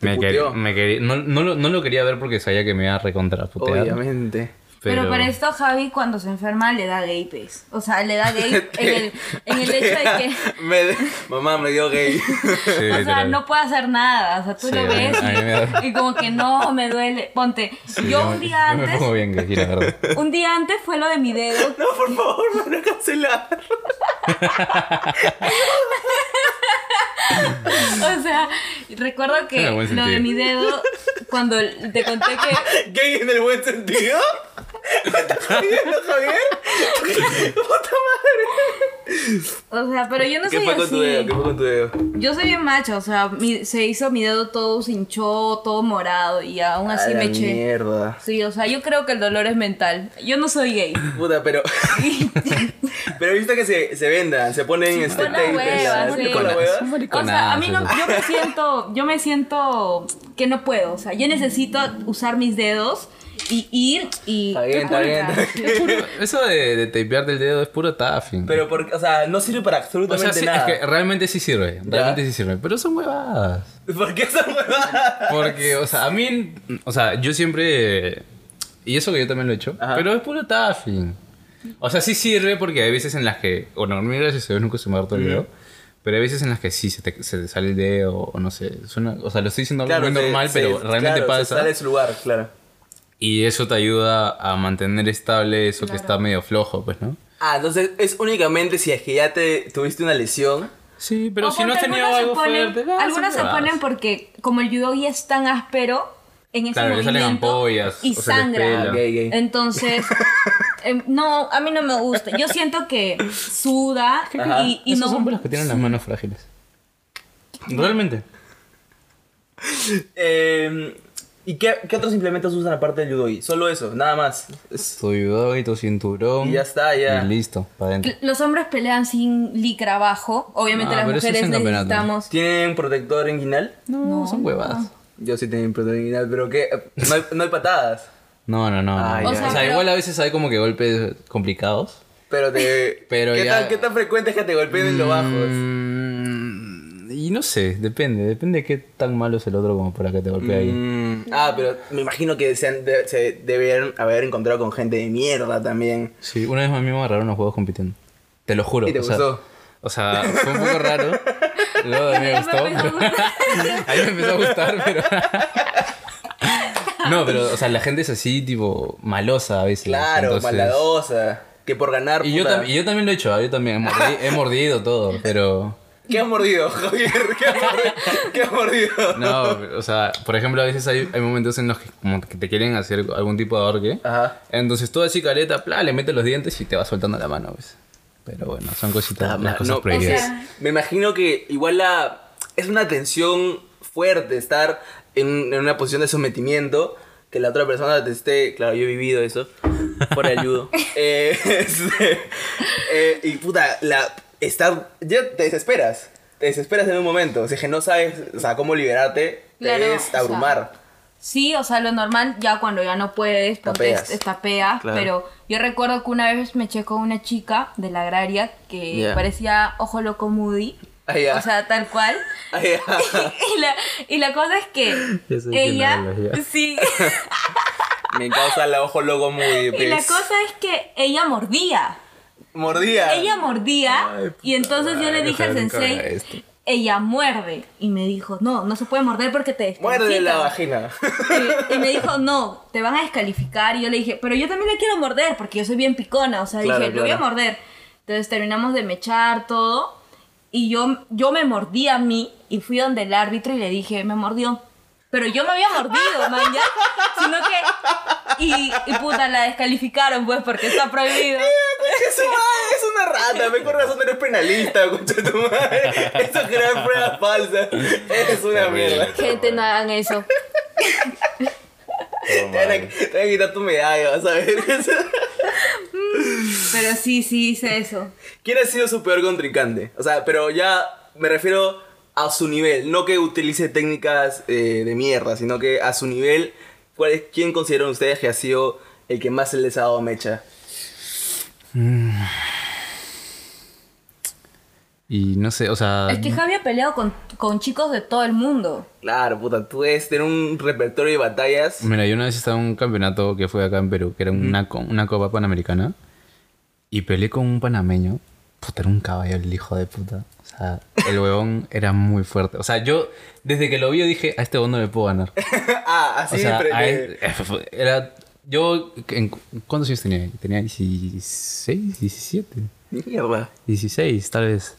Me, quer- me quería- no, no, lo, no lo quería ver porque sabía que me iba a recontraputear. Obviamente. Pero, para esto Javi cuando se enferma le da gapes. O sea, le da gape en el, en el hecho de que... Me- mamá me dio gay. Sí, O sea, literal. no puede hacer nada. O sea, tú Sí, lo ves me y, y como que no, me duele. Ponte, Sí, yo me- un día yo me antes, pongo bien gay, la verdad. un día antes fue lo de mi dedo. No, por favor, me van a cancelar. O sea, recuerdo que lo de mi dedo, cuando te conté que ¿Gay en el buen sentido? ¿Me estás jodiendo, Javier? ¡Puta madre! O sea, pero yo no ¿Qué soy fue con tu dedo? así. ¿Qué fue con tu dedo? Yo soy bien macho, o sea, mi- se hizo mi dedo todo se hinchó, todo morado y aún así A la me eché. mierda. Sí, o sea, yo creo que el dolor es mental. Yo no soy gay. Puta, pero. pero viste que se, se vendan, se ponen este Con la tape en hueva, la- sí. con la hueva. O sea, a mí no, yo me siento, yo me siento que no puedo, o sea, yo necesito usar mis dedos y ir y... Está bien, está bien, está Sí. Es puro- Eso de, de tapearte el dedo es puro taffing. Pero, porque, o sea, no sirve para o sea, absolutamente sí, nada. es que realmente sí sirve. Realmente sí sirve. Pero son huevadas. ¿Por qué esa huevada? Porque, o sea, a mí, o sea, yo siempre, y eso que yo también lo he hecho, Ajá. pero es puro taffing. O sea, sí sirve porque hay veces en las que, bueno, a mí gracias a Dios nunca se me ha roto el dedo, pero hay veces en las que sí se te, se te sale el dedo, o no sé, suena, o sea, lo estoy diciendo algo muy se- normal, se- pero realmente claro, se pasa. sale de su lugar, claro. Y eso te ayuda a mantener estable eso que está medio flojo, pues, ¿no? Ah, entonces es únicamente si es que ya te tuviste una lesión. Sí, pero O si no has tenido algo ponen- fuerte, ah, Algunos se ponen porque como el judo es tan áspero, en ese Claro, le salen movimiento ampollas, y o se les sangra. gay. Entonces, em, no, a mí no me gusta. Yo siento que suda Ajá. y, y Esos no... son los que tienen las manos frágiles. Realmente. Eh, ¿Y qué, qué otros implementos usan aparte del judo? Solo eso, nada más. Es- Tu judo y tu cinturón. Y ya está, ya. Y listo, para adentro. Los hombres pelean sin licra abajo. Obviamente Ah, las es mujeres campeonato. necesitamos... ¿Tienen protector inguinal? No, son huevadas. Yo sí tengo protector inguinal, pero ¿qué? No hay, no hay patadas. No, no, no. Ah, no. O sea, O sea, pero- igual a veces hay como que golpes complicados. Pero te. Pero ¿qué, ya- tan, ¿Qué tan frecuente es que te golpeen en los bajos? Mm, y no sé, depende. Depende de qué tan malo es el otro como para que te golpee ahí. Mm, ah, pero me imagino que se, han de- se haber encontrado con gente de mierda también. Sí, una vez a mí me agarraron los juegos compitiendo. Te lo juro. ¿Y te o sea, gustó? O sea, fue un poco raro. Luego a mí me gustó. a pero- a mí me empezó a gustar, pero. no, pero, o sea, la gente es así, tipo, malosa a veces. Claro, entonces- maladosa. Que por ganar. Y yo, puta. tam- y yo también lo he hecho, ¿ah? yo también he mordido, he mordido todo, pero... ¿Qué has mordido, Javier? ¿Qué has mordido? ¿Qué has mordido? No, o sea, por ejemplo, a veces hay, hay momentos en los que como que te quieren hacer algún tipo de ahorque. Ajá. Entonces tú así careta, pla, le metes los dientes y te va soltando la mano, ¿ves? Pero bueno, son cositas, Ah, las cosas no, prohibidas. o sea, Me imagino que igual la es una tensión fuerte estar en, en una posición de sometimiento que la otra persona te esté, claro, yo he vivido eso por el judo. Eh, este, eh, y puta, la estar ya te desesperas. Te desesperas en un momento, o sea, que no sabes, o sea, cómo liberarte, te Claro, es o sea, abrumar. Sí, o sea, lo normal ya cuando ya no puedes, Tapeas. tapeas, Claro. pero yo recuerdo que una vez me eché con una chica de la agraria que Ya. parecía ojo loco Moody. Ah, ya. O sea, tal cual. Ah, ya. y, la, y la cosa es que ella, sí, Me causa el ojo loco muy y la cosa es que ella mordía. Mordía. Ella mordía Ay, y entonces yo le dije al sensei, ella muerde. Y me dijo, no, no se puede morder porque te Muerde la descalifican". vagina. Y, y me dijo, no, te van a descalificar. Y yo le dije, pero yo también le quiero morder porque yo soy bien picona. O sea, Claro, dije, lo voy a claro. morder. Entonces terminamos de mechar todo. Y yo, yo me mordí a mí y fui donde el árbitro y le dije, me mordió. Pero yo me había mordido, man, ya. Sino que. Y, y puta, la descalificaron, pues, porque está prohibido. Es una rata, me con razón eres penalista, concha tu madre. Eso es crear pruebas falsas. Eres una mierda. Gente, no hagan eso. Todo Te van, a, mal. te van a quitar tu medalla, vas a ver. Pero sí, sí hice eso. ¿Quién ha sido su peor contrincante? O sea, pero ya me refiero a su nivel, no que utilice técnicas eh, de mierda, sino que a su nivel, ¿cuál es, ¿quién consideran ustedes que ha sido el que más se les ha dado mecha? Y no sé, o sea. Es que Javi ha peleado con, con chicos de todo el mundo. Claro, puta, tú debes tener un repertorio de batallas. Mira, yo una vez estaba en un campeonato que fue acá en Perú, que era una, una copa panamericana. Y peleé con un panameño. Puta, era un caballo el hijo de puta. O sea, el huevón era muy fuerte. O sea, yo, desde que lo vi, yo dije, a este huevón no le puedo ganar. ah, O así sea, pre- a de- él- era... Yo, en- ¿cuántos años tenía? Tenía 16, 17. Mierda. 16, tal vez.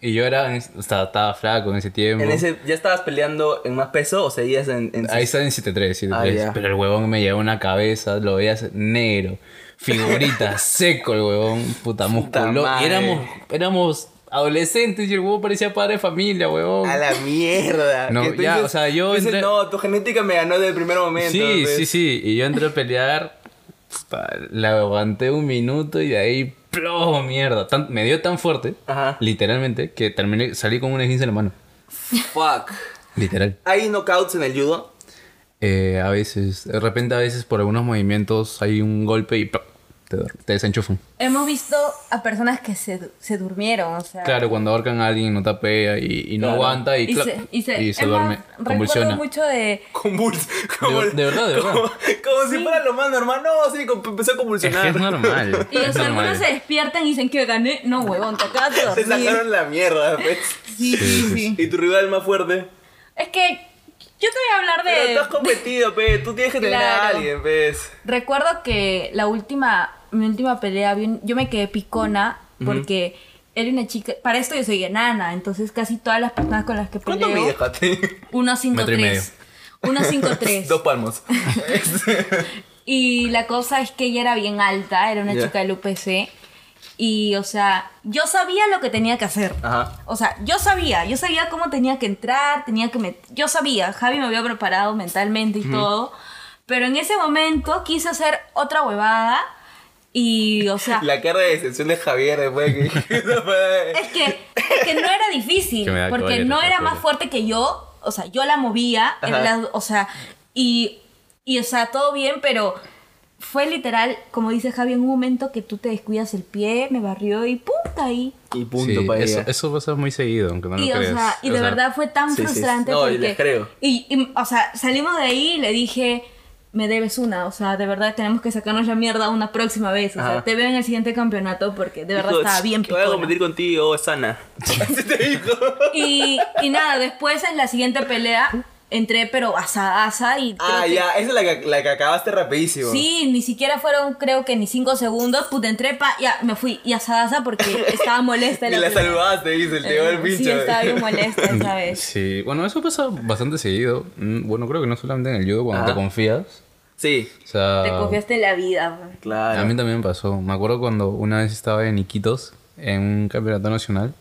Y yo era, sea, estaba flaco en ese tiempo. En ese, ¿Ya estabas peleando en más peso o seguías en...? en Ahí está en 7-3, 7-3. Ah, ya. pero el huevón me llevó una cabeza, lo veías negro, figurita, seco el huevón, puta, musculoso. éramos, éramos adolescentes y el huevón parecía padre de familia, huevón. A la mierda. No, tú ya, o sea, yo dices, entré- no, tu genética me ganó desde el primer momento. Sí, pues. sí, sí. Y yo entré a pelear, la aguanté un minuto y de ahí, ¡plomo, mierda! Tan- me dio tan fuerte, Ajá. literalmente, que terminé, salí con una 15 en la mano. Fuck. Literal. ¿Hay knockouts en el judo? Eh, a veces, de repente a veces por algunos movimientos hay un golpe y. te, te desenchufan. Hemos visto a personas que se, se durmieron, o sea. Claro, cuando ahorcan a alguien no tapea y, y no Claro. aguanta y, Y se, y se, y se duerme, más, recuerdo convulsiona. mucho de. Convuls. Como, De- de verdad, de verdad. Como, como si fuera lo más normal. No, sí, empezó a Es que convulsionar. es normal. Y normal. algunos se despiertan y dicen que gané. No, huevón, te acabas de Te sacaron la mierda, pues. Sí, sí, sí. ¿Y tu rival más fuerte? Es que yo te voy a hablar Pero de. tú has competido, pe. Tú tienes que tener a alguien, pues. Recuerdo que la última, mi última pelea, bien- yo me quedé picona porque era una chica. Para esto yo soy enana, entonces casi todas las personas con las que ¿Cuánto peleo. mides, Jate? 1.53. 1.53. Dos palmos. Y la cosa es que ella era bien alta, era una chica del UPC. Y, o sea, yo sabía lo que tenía que hacer. Ajá. O sea, yo sabía, yo sabía cómo tenía que entrar, tenía que met- Yo sabía, Javi me había preparado mentalmente y todo. Pero en ese momento quise hacer otra huevada. Y, o sea, La cara de decepción de Javier después de que... es que, es que no era difícil, porque no era más fuerte que yo, o sea, yo la movía, Ajá. en la- o sea, y, y, o sea, todo bien, pero fue literal, como dice Javi, en un momento que tú te descuidas el pie, me barrió y puta ahí. Y punto Sí, para eso, ella. eso pasa muy seguido, aunque no y, lo o creas. sea, y O de sea, verdad fue tan sí, sí, sí. frustrante No, y porque... les creo. Y, y, o sea, salimos de ahí y le dije, me debes una, o sea, de verdad tenemos que sacarnos la mierda una próxima vez, o sea, Ajá. te veo en el siguiente campeonato porque de verdad Dijo, estaba bien que voy a picona. competir contigo, sana. Así te dijo. Y, y nada, después en la siguiente pelea entré pero asadaza y creo Ah, que- ya, esa es la que, la que acabaste rapidísimo. Sí, ni siquiera fueron creo que ni cinco segundos, puta, entré pa, ya, me fui y asadaza porque estaba molesta. Y la saludaste, dice, el Eh, pincho. Sí, estaba bien molesta esa vez. Sí, bueno, eso pasa bastante seguido. Mm, Bueno, creo que no solamente en el judo, cuando Ajá. te confías. Sí, O sea, Te confiaste en la vida. claro. a mí también me pasó. Me acuerdo cuando una vez estaba en Iquitos, en un campeonato nacional.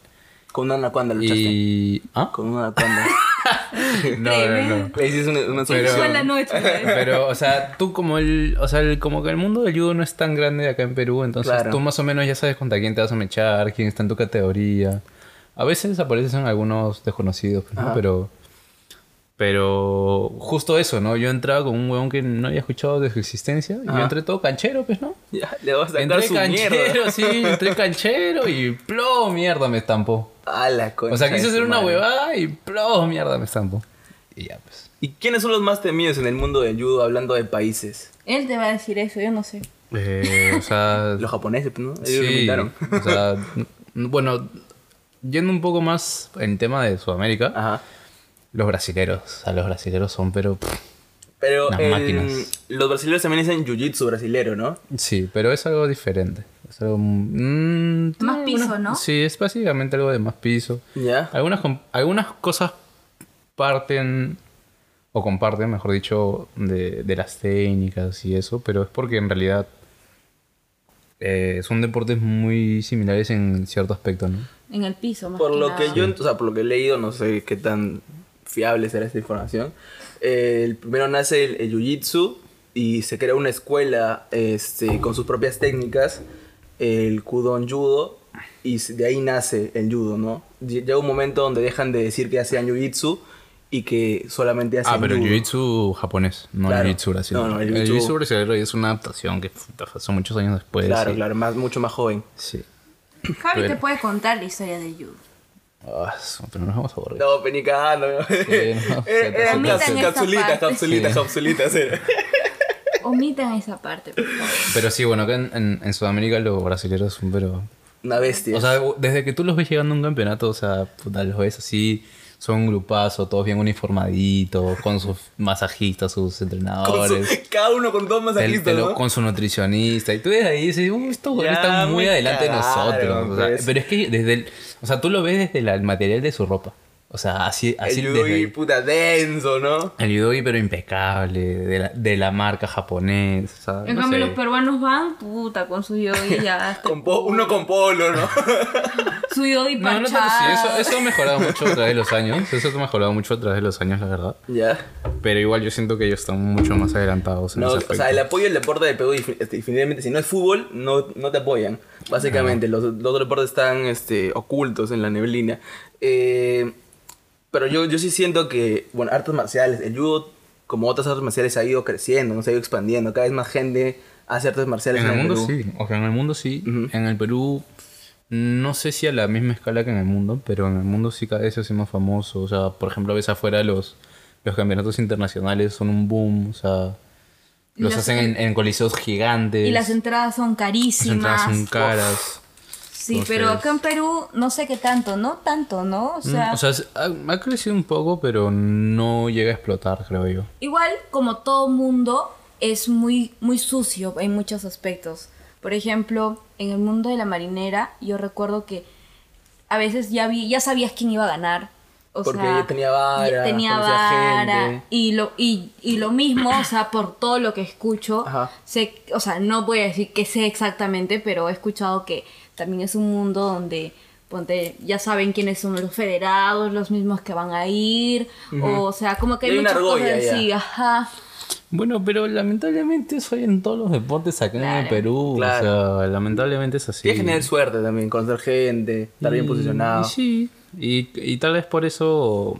Con una anaconda luchaste. Y. ¿Ah? Con una anaconda. No, no, no. Le hiciste una, una Pero- la noche. Pero, o sea, tú como el, o sea, el- como que el mundo del judo no es tan grande acá en Perú, entonces Claro. tú más o menos ya sabes contra quién te vas a mechar, quién está en tu categoría. A veces aparecen algunos desconocidos, pues, ¿no? Ajá. pero pero justo eso, ¿no? Yo entraba con un huevón que no había escuchado de su existencia y yo entré todo canchero, pues, ¿no? Ya, le vas a sacar Entré su canchero, mierda. sí, entré canchero y plo, mierda me estampó. A la concha O sea, quise hacer una madre. huevada y plo, mierda me estampó. Y ya, pues. ¿Y quiénes son los más temidos en el mundo del judo hablando de países? Él te va a decir eso, yo no sé. Eh, o sea, Los japoneses, ¿no? Ellos lo Sí, invitaron. o sea, bueno, yendo un poco más en tema de Sudamérica, Ajá. Los brasileros. O sea, los brasileros son, pero. pff, Pero Las el- máquinas. los brasileños también dicen jiu-jitsu brasilero, ¿no? Sí, pero es algo diferente. Es algo. mm, Más piso, ¿no? Sí, es básicamente algo de más piso. ¿Ya? Algunas, algunas cosas parten, o comparten, mejor dicho, de, de las técnicas y eso, pero es porque en realidad eh, son deportes muy similares en cierto aspecto, ¿no? En el piso, más Por que lo nada. que yo, o sea, por lo que he leído, no sé qué tan fiable será esta información. eh, el primero nace el, el jiu-jitsu y se crea una escuela este, con sus propias técnicas, el kudon judo, y de ahí nace el judo, ¿no? Lle- Llega un momento donde dejan de decir que hacían jiu-jitsu y que solamente hacen Ah, pero el judo. jiu-jitsu japonés, no Claro. el jiu-jitsu brasileño. No, no, el el jiu-jitsu- brasileño es una adaptación que son muchos años después. Claro, y- claro, más, mucho más joven. Sí. Javi te Pero- puede contar la historia del judo. Ah, pero nos vamos a aburrir. No, penicando. no, Eran Omitan caps- esta capsulitas, capsulitas, Sí. capsulitas. era. Omitan esa parte, por favor. Pero sí, bueno, acá en, en- en Sudamérica los brasileños son, pero... Una bestia. O sea, desde que tú los ves llegando a un campeonato, o sea, puta, los ves así, son un grupazo, todos bien uniformaditos, con sus masajistas, sus su- entrenadores. cada uno con dos masajistas, con su nutricionista. Y tú ves ahí y dices, "Uh, estos Ya están muy adelante de nosotros. O sea, pues. pero es que desde el... O sea, tú lo ves desde la- el material de su ropa. O sea, así... así el ahí. puta denso, ¿no? El judogi, pero impecable, de la, de la marca japonés. Sea, En no cambio, sé. los peruanos van, puta, con su yogi ya. hasta- Con po- uno con polo, ¿no? Su yogi No, no tanto parchado. sí, eso, eso ha mejorado mucho a través de los años. Eso ha mejorado mucho a través de los años, la verdad. ya. Pero igual yo siento que ellos están mucho más adelantados en No, ese o sea, el apoyo del deporte de Perú, este, definitivamente, si no es fútbol, no, no te apoyan. Básicamente, los, los otros deportes están este, ocultos en la neblina. Eh, pero yo, yo sí siento que, bueno, artes marciales, el judo, como otras artes marciales, ha ido creciendo, ¿no? se ha ido expandiendo. Cada vez más gente hace artes marciales En en, el mundo Perú. sí, o sea, en el mundo sí. En el Perú, no sé si a la misma escala que en el mundo, pero en el mundo sí cada vez se hace más famoso. O sea, por ejemplo, ves afuera los, los campeonatos internacionales son un boom, o sea, los las- hacen en, en coliseos gigantes. Y las entradas son Las carísimas. entradas son caras. Sí, Entonces- pero acá en Perú no sé qué tanto, ¿no? Tanto, ¿no? O Mm, sea, O sea, es- ha, ha crecido un poco, pero no llega a explotar, creo yo. igual como todo mundo es muy, muy sucio en muchos aspectos. Por ejemplo, en el mundo de la marinera, yo recuerdo que a veces ya vi, ya sabías quién iba a ganar. O Porque sea, ya tenía vara, ya tenía vara, gente. y lo, y, y lo mismo, o sea, por todo lo que escucho, Ajá. sé, o sea, no voy a decir que sé exactamente, pero he escuchado que también es un mundo donde ponte, ya saben quiénes son los federados, los mismos que van a ir, o, sea, como que hay hay una muchas cosas argolla ya. así, ajá. Bueno, pero lamentablemente eso hay en todos los deportes acá en el Perú. Claro. O sea, lamentablemente es así. Tienes que tener suerte también, conocer gente, estar bien posicionado. y sí, y, y tal vez por eso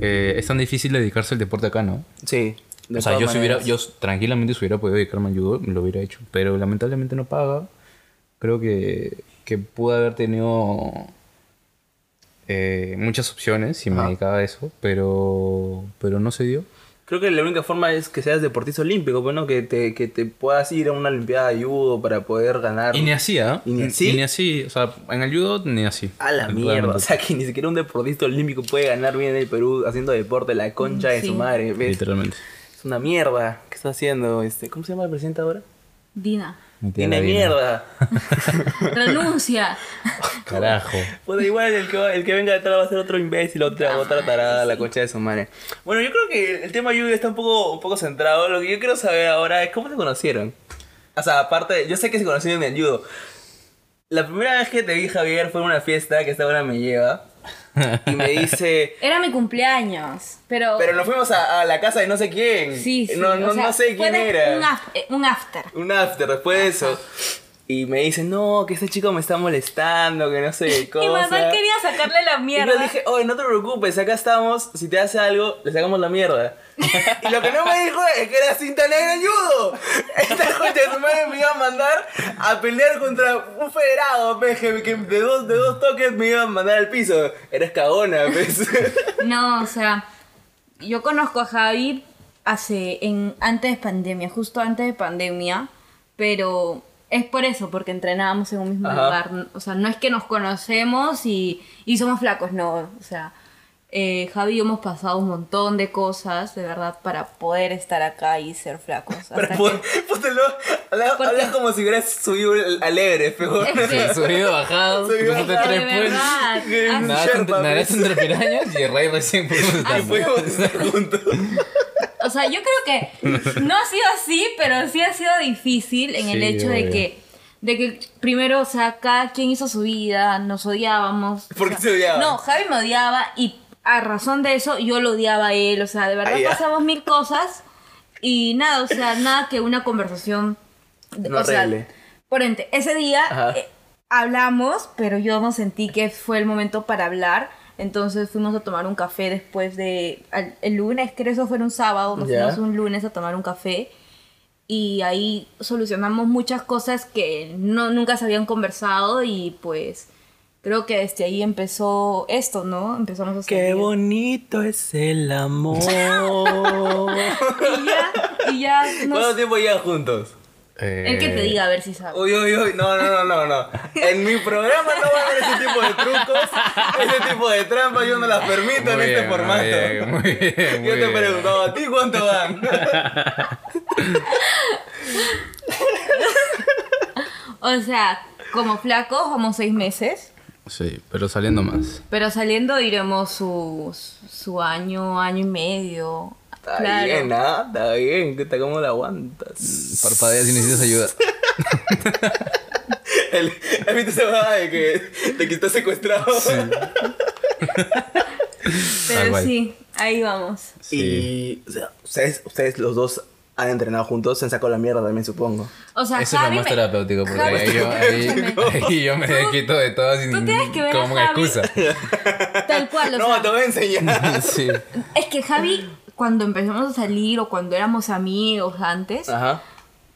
eh, es tan difícil dedicarse al deporte acá, ¿no? Sí. de o sea, yo, si hubiera, yo tranquilamente si hubiera podido dedicarme al judo, lo hubiera hecho. Pero lamentablemente no paga. Creo que, que pude haber tenido eh, muchas opciones si me Ajá. dedicaba a eso, pero, pero no se dio. Creo que la única forma es que seas deportista olímpico, bueno, que te, que te puedas ir a una olimpiada de judo para poder ganar. Y ni así, ¿ah? ¿Y ni así? Y ni así. O sea, en el judo ni así. A la Realmente. mierda, o sea que ni siquiera un deportista olímpico puede ganar bien en el Perú haciendo deporte, la concha de su madre, ¿ves? Literalmente. Es una mierda. ¿Qué está haciendo este? ¿Cómo se llama el presidente ahora? Dina, tiene mierda. renuncia. Carajo. Pues igual el que, va- el que venga detrás va a ser otro imbécil, otra, otra tarada, la concha de su madre. Bueno, yo creo que el tema lluvia está un poco, un poco centrado. Lo que yo quiero saber ahora es cómo se conocieron. O sea, aparte, yo sé que se conocieron en el judo. La primera vez que te vi, Javier, fue en una fiesta que esta hora me lleva. Y me dice... Era mi cumpleaños, pero... Pero nos fuimos a, a la casa de no sé quién. Sí, sí. No, o no, sea, no sé quién era. Un, af- eh, un after. Un after después de eso. Y me dice, no, que este chico me está molestando, que no sé qué cosa. Y Manuel quería sacarle la Y mierda. yo dije, oye, no te preocupes, acá estamos, si te hace algo, le sacamos la mierda. y lo que no me dijo es que era cinta negra en judo. Esta concha de su madre me iba a mandar a pelear contra un federado, pe, que, que de, dos, de dos toques me iba a mandar al piso. Eres cagona, pues. No, o sea, yo conozco a Javi hace en antes de pandemia, justo antes de pandemia, pero es por eso, porque entrenábamos en un mismo Ajá. lugar. O sea, no es que nos conocemos y, y somos flacos, no. O sea, eh, Javi y yo hemos pasado un montón de cosas, de verdad, para poder estar acá y ser flacos. Pero Hasta pon- que- póntelo, habla, Porque- habla como si hubieras subido al Everest, peor. Es que- Subido, bajado, Subido, bajado. tres puentes. Nadaste entre, pirañas y el rey recién estar juntos. O sea, yo creo que no ha sido así, pero sí ha sido difícil en el hecho de que, de que primero, o sea, cada quien hizo su vida, nos odiábamos. ¿Por o qué sea, se odiaban? No, Javi me odiaba y a razón de eso yo lo odiaba a él. O sea, de verdad ya. pasamos mil cosas y nada, o sea, nada que una conversación. de- No o sea, arregle. por ende, ese día eh, hablamos, pero yo no sentí que fue el momento para hablar. Entonces fuimos a tomar un café después de... al- el lunes, creo que eso fue un sábado, nos Ya. fuimos un lunes a tomar un café. Y ahí solucionamos muchas cosas que no, nunca se habían conversado y pues creo que desde ahí empezó esto, ¿no? Empezamos a Qué salir. bonito es el amor. Y ya, y ya nos- ¿Cuánto tiempo llevan juntos? El que te diga a ver si sabe. Uy, uy, uy, no, no, no, no, no. En mi programa no va a haber ese tipo de trucos, ese tipo de trampas, yo no las permito en Muy este bien, formato. Muy bien, muy bien. Yo muy te bien. pregunto, ¿a ti cuánto van? O sea, como flacos vamos seis meses, Sí, pero saliendo más. pero saliendo iremos su, su año, año y medio. Está claro. bien, ¿ah? Está bien, ¿qué tal cómo la aguantas? Parpadea si necesitas ayuda. El, ¿Has visto esa vaina de que, de que está secuestrado? Tal Pero sí, ahí vamos. Y, o sea, ustedes, ustedes los dos han entrenado juntos, se han sacado la mierda también, supongo. O sea, Eso es lo Javi más me- terapéutico, porque Javi- ahí yo, ahí, ahí yo me desquito de todo sin, tú tienes que como una Javi. excusa. Tal cual, o no, sea, te voy a enseñar. Sí. es que Javi, cuando empezamos a salir o cuando éramos amigos antes, Ajá.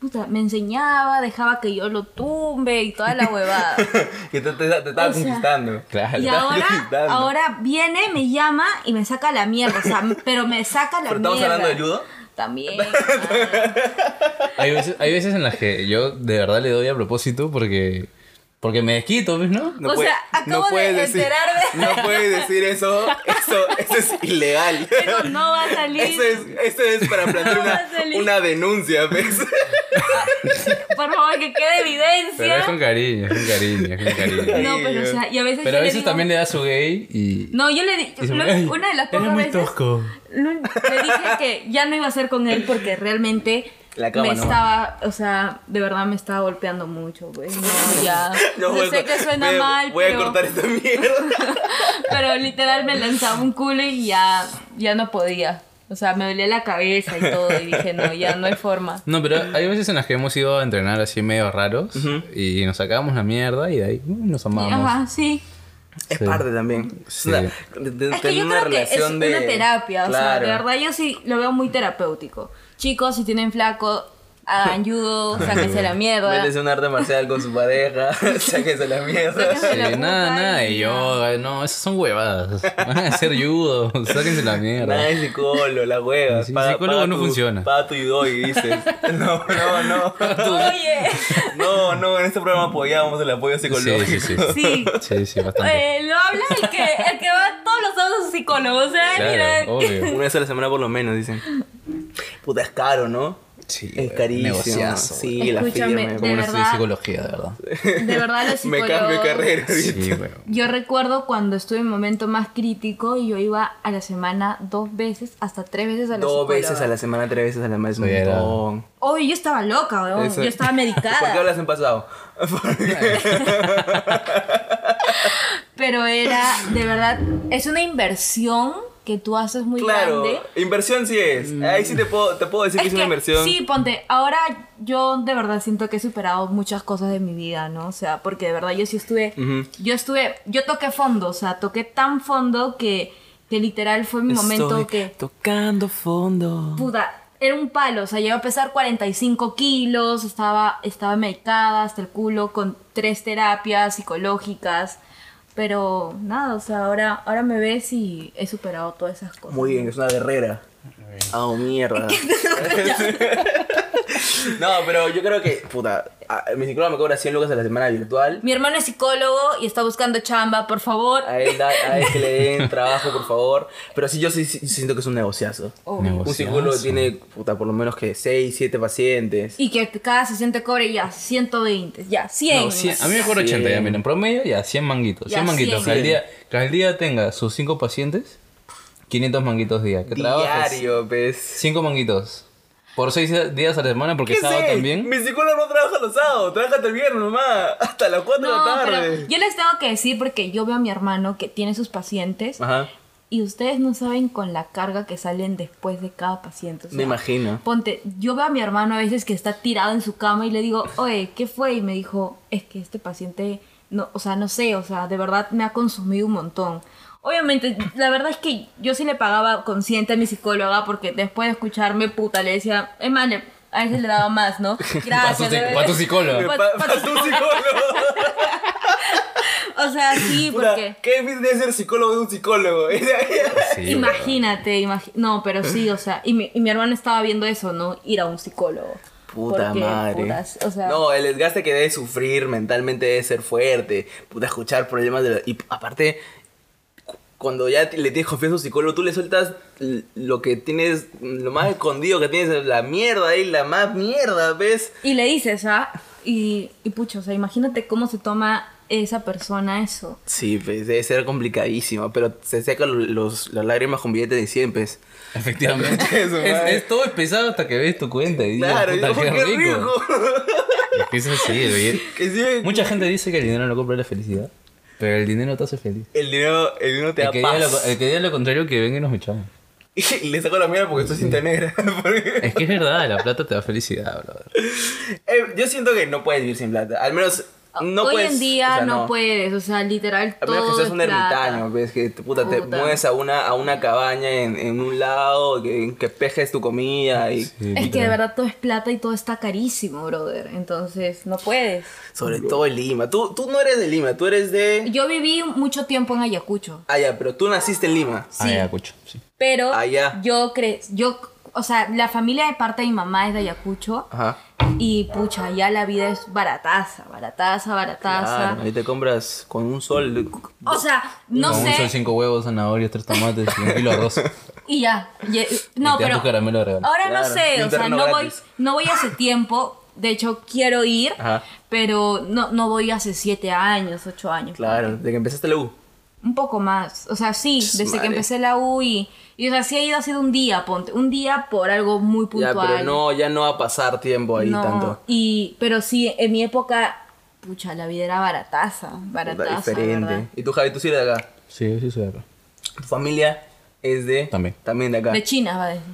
puta, me enseñaba, dejaba que yo lo tumbe y toda la huevada. Que te, te, te estaba O sea, conquistando. Claro. Y ahora, ahora viene, me llama y me saca la mierda, o sea, pero me saca la ¿Pero estamos mierda. hablando de judo? También. Hay veces, hay veces en las que yo de verdad le doy a propósito porque, porque me desquito, ¿ves, no? O sea, acabo de decir, enterarme. No puedes decir eso. Eso, eso es ilegal. Eso no va a salir. Eso es, eso es para plantear No una, una denuncia, ¿ves? Por favor, que quede evidencia. Pero es con cariño, es con cariño, es con cariño. No, pero o sea, y a veces Pero a le veces digo- también le da su gay y... No, yo le di lo- una de las pocas muy veces tosco. lo- le dije que ya no iba a ser con él porque realmente La cama me no. estaba, o sea, de verdad me estaba golpeando mucho, pues. No, ya. No, Yo voy a sé que suena voy mal, Voy pero, a cortar esta mierda. pero literal me lanzaba un culo y ya, ya no podía. O sea, me dolía la cabeza y todo y dije, no, ya no hay forma. No, pero hay veces en las que hemos ido a entrenar así medio raros y nos sacábamos la mierda y de ahí uh, nos amamos. Ajá, sí. Es Sí. parte también. Sí. Sea, de- de- Es que yo una creo que es de. una terapia, o sea, Claro. de verdad yo sí lo veo muy terapéutico. Chicos, si tienen flaco, hagan judo, sáquense la mierda. Métese un arte marcial con su pareja, sáquese la mierda. Sáquense Sí, la nada, nada de y- yoga, no, esas son huevadas. Van a hacer judo, sáquense la mierda. Nada de psicólogo, la hueva. Sí, psicólogo no tu- funciona. Paga tu judo y dices. No, no, no. Oye, No, no, en este programa apoyamos el apoyo Sí, psicológico. sí, sí. sí. Sí, sí, bastante. Eh, lo habla el que, el que va todos los sábados a su psicólogo. O sea, mira. Obvio. Una vez a la semana por lo menos, dicen. Puta, es caro, ¿no? Sí, Es güey, carísimo. negociazo, sí, güey. la Escúchame, Como no estudié psicología, de verdad. De verdad, los Me psicólogos. cambio de carrera. Sí. Yo recuerdo cuando estuve en mi momento más crítico y yo iba a la semana dos veces, hasta tres veces a la Dos psicóloga. veces a la semana, tres veces a la semana es un montón. Oye, yo estaba loca, weón. Eso- Yo estaba medicada. ¿Por qué hablas en pasado? Pero era, de verdad, es una inversión que tú haces muy claro, grande. inversión sí es. Ahí sí te puedo, te puedo decir que es, una inversión. Sí, ponte, ahora yo de verdad siento que he superado muchas cosas de mi vida, ¿no? O sea, porque de verdad yo sí estuve, yo estuve, yo toqué fondo, o sea, toqué tan fondo que, que literal fue mi momento que, Tocando fondo. puta, era un palo, o sea, llegué a pesar 45 kilos, estaba, estaba medicada hasta el culo con tres terapias psicológicas. Pero nada, o sea, ahora, ahora me ves y he superado todas esas cosas. Muy bien, es una guerrera. Ah, oh, mierda. No, pero yo creo que, puta, a- mi psicólogo me cobra 100 lucas a la semana virtual. Mi hermano es psicólogo y está buscando chamba, por favor. A él, da- a él que le den trabajo, por favor. Pero sí, yo sí, sí siento que es un negociazo. Obvio. Un psicólogo tiene, puta, por lo menos que 6, 7 pacientes. Y que cada sesión te cobre ya 120, ya 100. No, 100, a mí me cobra 80, ya miren, en promedio ya 100 manguitos. Ya, 100 manguitos. 100. Que al día, que al día tenga sus 5 pacientes, 500 manguitos día. Que Diario, ¿ves? 5 manguitos. Por 6 días a la semana, porque ¿Qué sábado sé? también. Mi psicólogo no trabaja los sábados, trabaja hasta el viernes nomás, hasta las 4 de No, la pero tarde. yo les tengo que decir porque yo veo a mi hermano que tiene sus pacientes Ajá, y ustedes no saben con la carga que salen después de cada paciente. o sea, me imagino. Ponte, yo veo a mi hermano a veces que está tirado en su cama y le digo, oye, ¿qué fue? Y me dijo, es que este paciente, no, o sea, no sé, o sea, de verdad me ha consumido un montón. Obviamente, la verdad es que yo sí le pagaba consciente a mi psicóloga porque después de escucharme, puta, le decía, es más, le- a veces le daba más, ¿no? Gracias. Pa' tu de psic- pa' tu psicólogo. O sea, sí, porque... Qué difícil es ser psicólogo de un psicólogo. Sí, Imagínate, imagi- no, pero sí, o sea, y mi, y mi hermano estaba viendo eso, ¿no? Ir a un psicólogo. Puta Porque, madre. putas, o sea, no, el desgaste que debe sufrir mentalmente debe ser fuerte. Puta, escuchar problemas de... Y aparte, cuando ya le tienes confianza a un psicólogo, tú le sueltas lo que tienes, lo más escondido que tienes, la mierda ahí, la más mierda, ¿ves? Y le dices, ¿ah? Y, y pucho, o sea, imagínate cómo se toma esa persona eso. Sí, pues debe ser complicadísimo, pero se sacan los, las lágrimas con billetes de 100, pues. Efectivamente. Eso, es, es todo pesado hasta que ves tu cuenta y dices, Claro, puta, yo, qué, rico. rico. Es que es así, sí, Mucha gente dice que el dinero no compra la felicidad, pero el dinero te hace feliz. el dinero, el dinero te El da que, diga paz. lo, el que diga lo contrario, que venga y nos echamos. Y le saco la mierda porque estoy cinta negra. Es que es verdad, la plata te da felicidad, brother. Eh, yo siento que no puedes vivir sin plata. Al menos no Hoy puedes. en día o sea, no, puedes, o sea, literal A todo menos que seas es un plata. ermitaño, ves que te- puta, te Puta. mueves a una, a una cabaña en, en un lado, que, que pejes tu comida y Sí, Es que de verdad todo es plata y todo está carísimo, brother. Entonces, no puedes. sobre todo en Lima. Tú, tú no eres de Lima, tú eres de... Yo viví mucho tiempo en Ayacucho. Ah, ya, pero tú naciste en Lima. Ah, Sí. ya, escucho, sí. Pero Allá. yo cre yo, o sea, la familia de parte de mi mamá es de Ayacucho. Ajá. Y pucha, allá la vida es barataza, barataza, barataza. Claro, ahí te compras con un sol. O sea, no Con un sol, sé. cinco huevos, zanahorias, tres tomates y un kilo de arroz. Y ya. y- no, y te dan pero. tu caramelo de regalo. Ahora Claro, no sé, o sea, no voy, no voy hace tiempo. De hecho, quiero ir, Ajá. pero no, no voy hace siete años, ocho años. Claro, de que empezaste la U. Un poco más. O sea, sí, desde Madre. que empecé la U y, y, o sea, sí he ido, ha sido un día, ponte. Un día por algo muy puntual. Ya, pero no, ya no va a pasar tiempo ahí No, tanto. Y, pero sí, en mi época, pucha, la vida era barataza, barataza, diferente. ¿verdad? ¿Y tú, Javi, tú sí eres de acá? Sí, yo sí soy de acá. ¿Tu familia es de...? También. También de acá. De China, va a decir.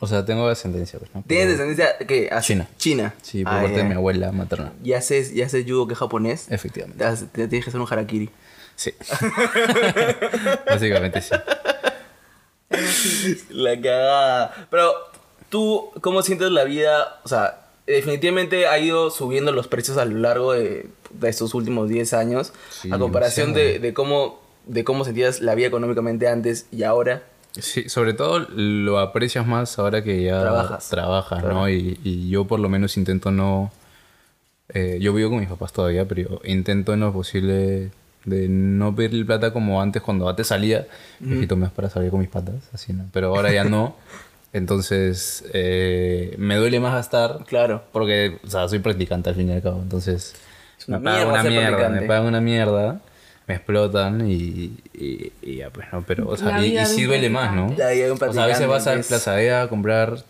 O sea, tengo ascendencia, pues, ¿no? ¿Tienes descendencia qué? As- China. China. Sí, por Ah, parte de mi abuela materna. ¿Y haces, y haces judo que es japonés? Efectivamente. Te tienes que hacer un harakiri. Sí. Básicamente sí. La cagada. Pero, ¿tú cómo sientes la vida? O sea, definitivamente ha ido subiendo los precios a lo largo de, de estos últimos 10 años. Sí, a comparación de, cómo, de cómo sentías la vida económicamente antes y ahora. Sí, sobre todo lo aprecias más ahora que ya Trabajas. trabajas, Claro. ¿no? Y, y yo por lo menos intento no... eh, yo vivo con mis papás todavía, pero yo intento en lo posible de no pedir plata como antes cuando antes salía. Viejito me para salir con mis patas, así, ¿no? Pero ahora ya no. Entonces, eh, me duele más gastar Claro. porque, o sea, soy practicante al fin y al cabo. Entonces, Es una me pagan mierda una mierda, me pagan una mierda, me explotan y, y, y ya, pues no. Pero, o sea, y, y sí duele más, ¿no? practicante. La vida de un O sea, a veces vas a es- Plaza E a comprar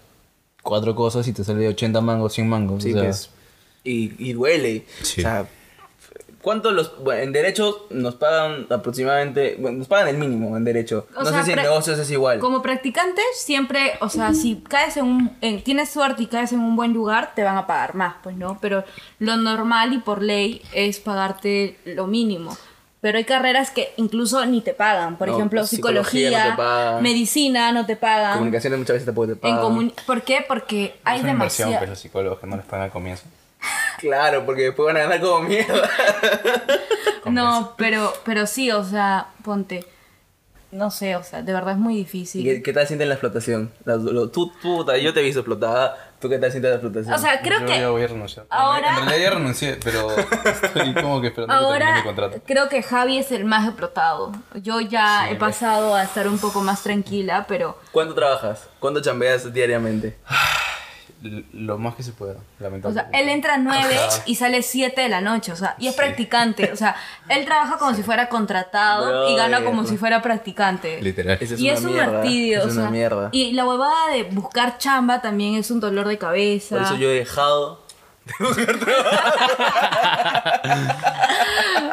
cuatro cosas y te sale 80 mangos, 100 mangos. Sí, o sea, pues, y, y duele. Sí. O sea, ¿cuánto los... Bueno, en derecho nos pagan aproximadamente... Bueno, nos pagan el mínimo en derecho. O no sea, sé si en negocios es igual. Como practicante, siempre, o sea, si caes en un, en- tienes suerte y caes en un buen lugar, te van a pagar más, pues no. Pero lo normal y por ley es pagarte lo mínimo. Pero hay carreras que incluso ni te pagan. Por No, ejemplo, psicología psicología, no te pagan. medicina no te pagan. Comunicaciones muchas veces te pueden En ¿Por qué? Porque hay es una inversión, demasiado. pues los psicólogos que no les pagan al comienzo. Claro, porque después van a ganar como mierda. No, pero, pero sí, o sea, ponte. no sé, o sea, de verdad es muy ¿Y difícil. ¿Qué, qué tal sientes la explotación? La- lo- tú, tú, yo te he visto explotada. ¿Tú qué tal sientes la explotación? O sea, creo Yo que ya voy a renunciar. ahora- En realidad ya renuncié, pero estoy como que esperando que termine Ahora mi contrato. creo que Javi es el más explotado. Yo ya Sí, he pasado a estar un poco más tranquila, pero ¿Cuánto trabajas? ¿Cuánto chambeas diariamente? Lo más que se pueda, o lamentablemente. sea, él entra a 9 Ajá. y sale 7 de la noche, o sea, y es practicante, o sea, él trabaja como si fuera contratado y gana como si fuera practicante. Literal. Ese es y una es un martirio, es o sea, una mierda. y la huevada de buscar chamba también es un dolor de cabeza. Por eso yo he dejado de buscar trabajo.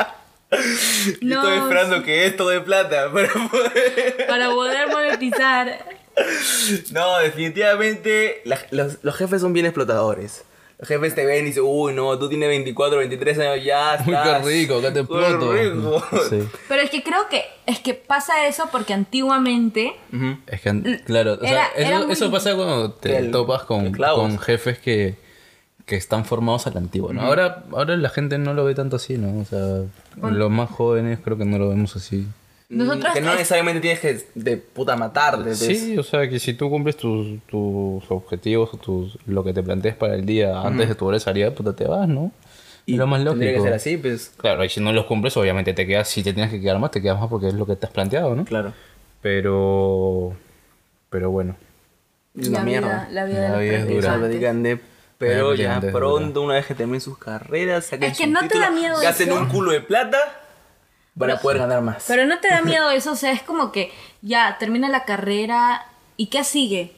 Y No, estoy esperando que esto dé plata para poder... para poder monetizar. No, definitivamente la- los, los jefes son bien explotadores. Los jefes te ven y dicen, uy, no, tú tienes 24, 23 años, ya Uy, estás. qué rico, acá te Qué exploto. rico. Sí. Pero es que creo que es que pasa eso porque antiguamente. Es que, claro, o sea, Era- eso, era muy- eso pasa cuando te el- topas con, con jefes que, que están formados a la antigua, ¿no? ahora, ahora la gente no lo ve tanto así, ¿no? O sea, los más jóvenes creo que no lo vemos así. Nosotros que no es- necesariamente tienes que de puta pues. Sí, o sea, que si tú cumples tus, tus objetivos, o tus, lo que te plantees para el día antes de tu hora de salida, puta, te vas, ¿no? Y lo más lógico. Tendría que ser así, pues. Claro, y si no los cumples, obviamente te quedas, si te tienes que quedar más, te quedas más porque es lo que te has planteado, ¿no? Claro. Pero... Pero bueno. Es una la mierda. vida, la vida La de los vida es dura. Practicante, Pero ya pronto, una vez que terminen sus carreras, saquen Es que su no te título, da miedo gasten eso. un culo de plata para poder ganar más. Pero no te da miedo eso, o sea, es como que ya termina la carrera y ¿qué sigue?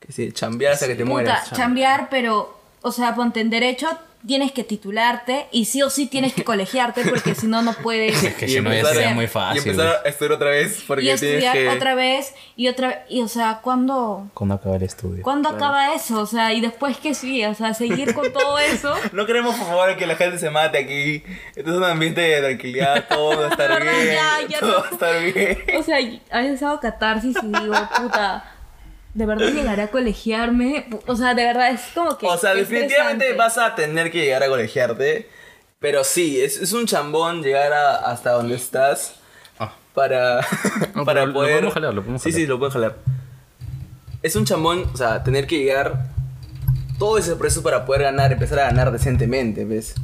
Que sí, chambear hasta que te Puta, mueras. chambear, pero, o sea, ponte en derecho, tienes que titularte y sí o sí tienes que colegiarte porque si no, no puedes. Es que Y si no ya empezar- sería muy Y fácil. pues. empezar a estudiar otra vez porque y estudiar que... otra vez y otra y o sea, ¿cuándo, ¿Cuándo acaba el estudio? ¿cuándo acaba eso? O sea, y después qué sigue, o sea, seguir con todo eso. No queremos, por favor, que la gente se mate aquí. Este es un ambiente de tranquilidad, todo va a estar bien. ya, ya todo no- va a estar bien. O sea, a veces hago catarsis y digo, puta, ¿de verdad llegaré a colegiarme? O sea, de verdad es como que. O sea, definitivamente vas a tener que llegar a colegiarte. Pero sí, es, es un chambón llegar a- hasta donde estás Ah. para, No, para pero lo poder... podemos jalar, lo podemos sí, jalar. sí, lo pueden jalar. Es un chambón, o sea, tener que llegar todo ese proceso para poder ganar, empezar a ganar decentemente, ¿ves?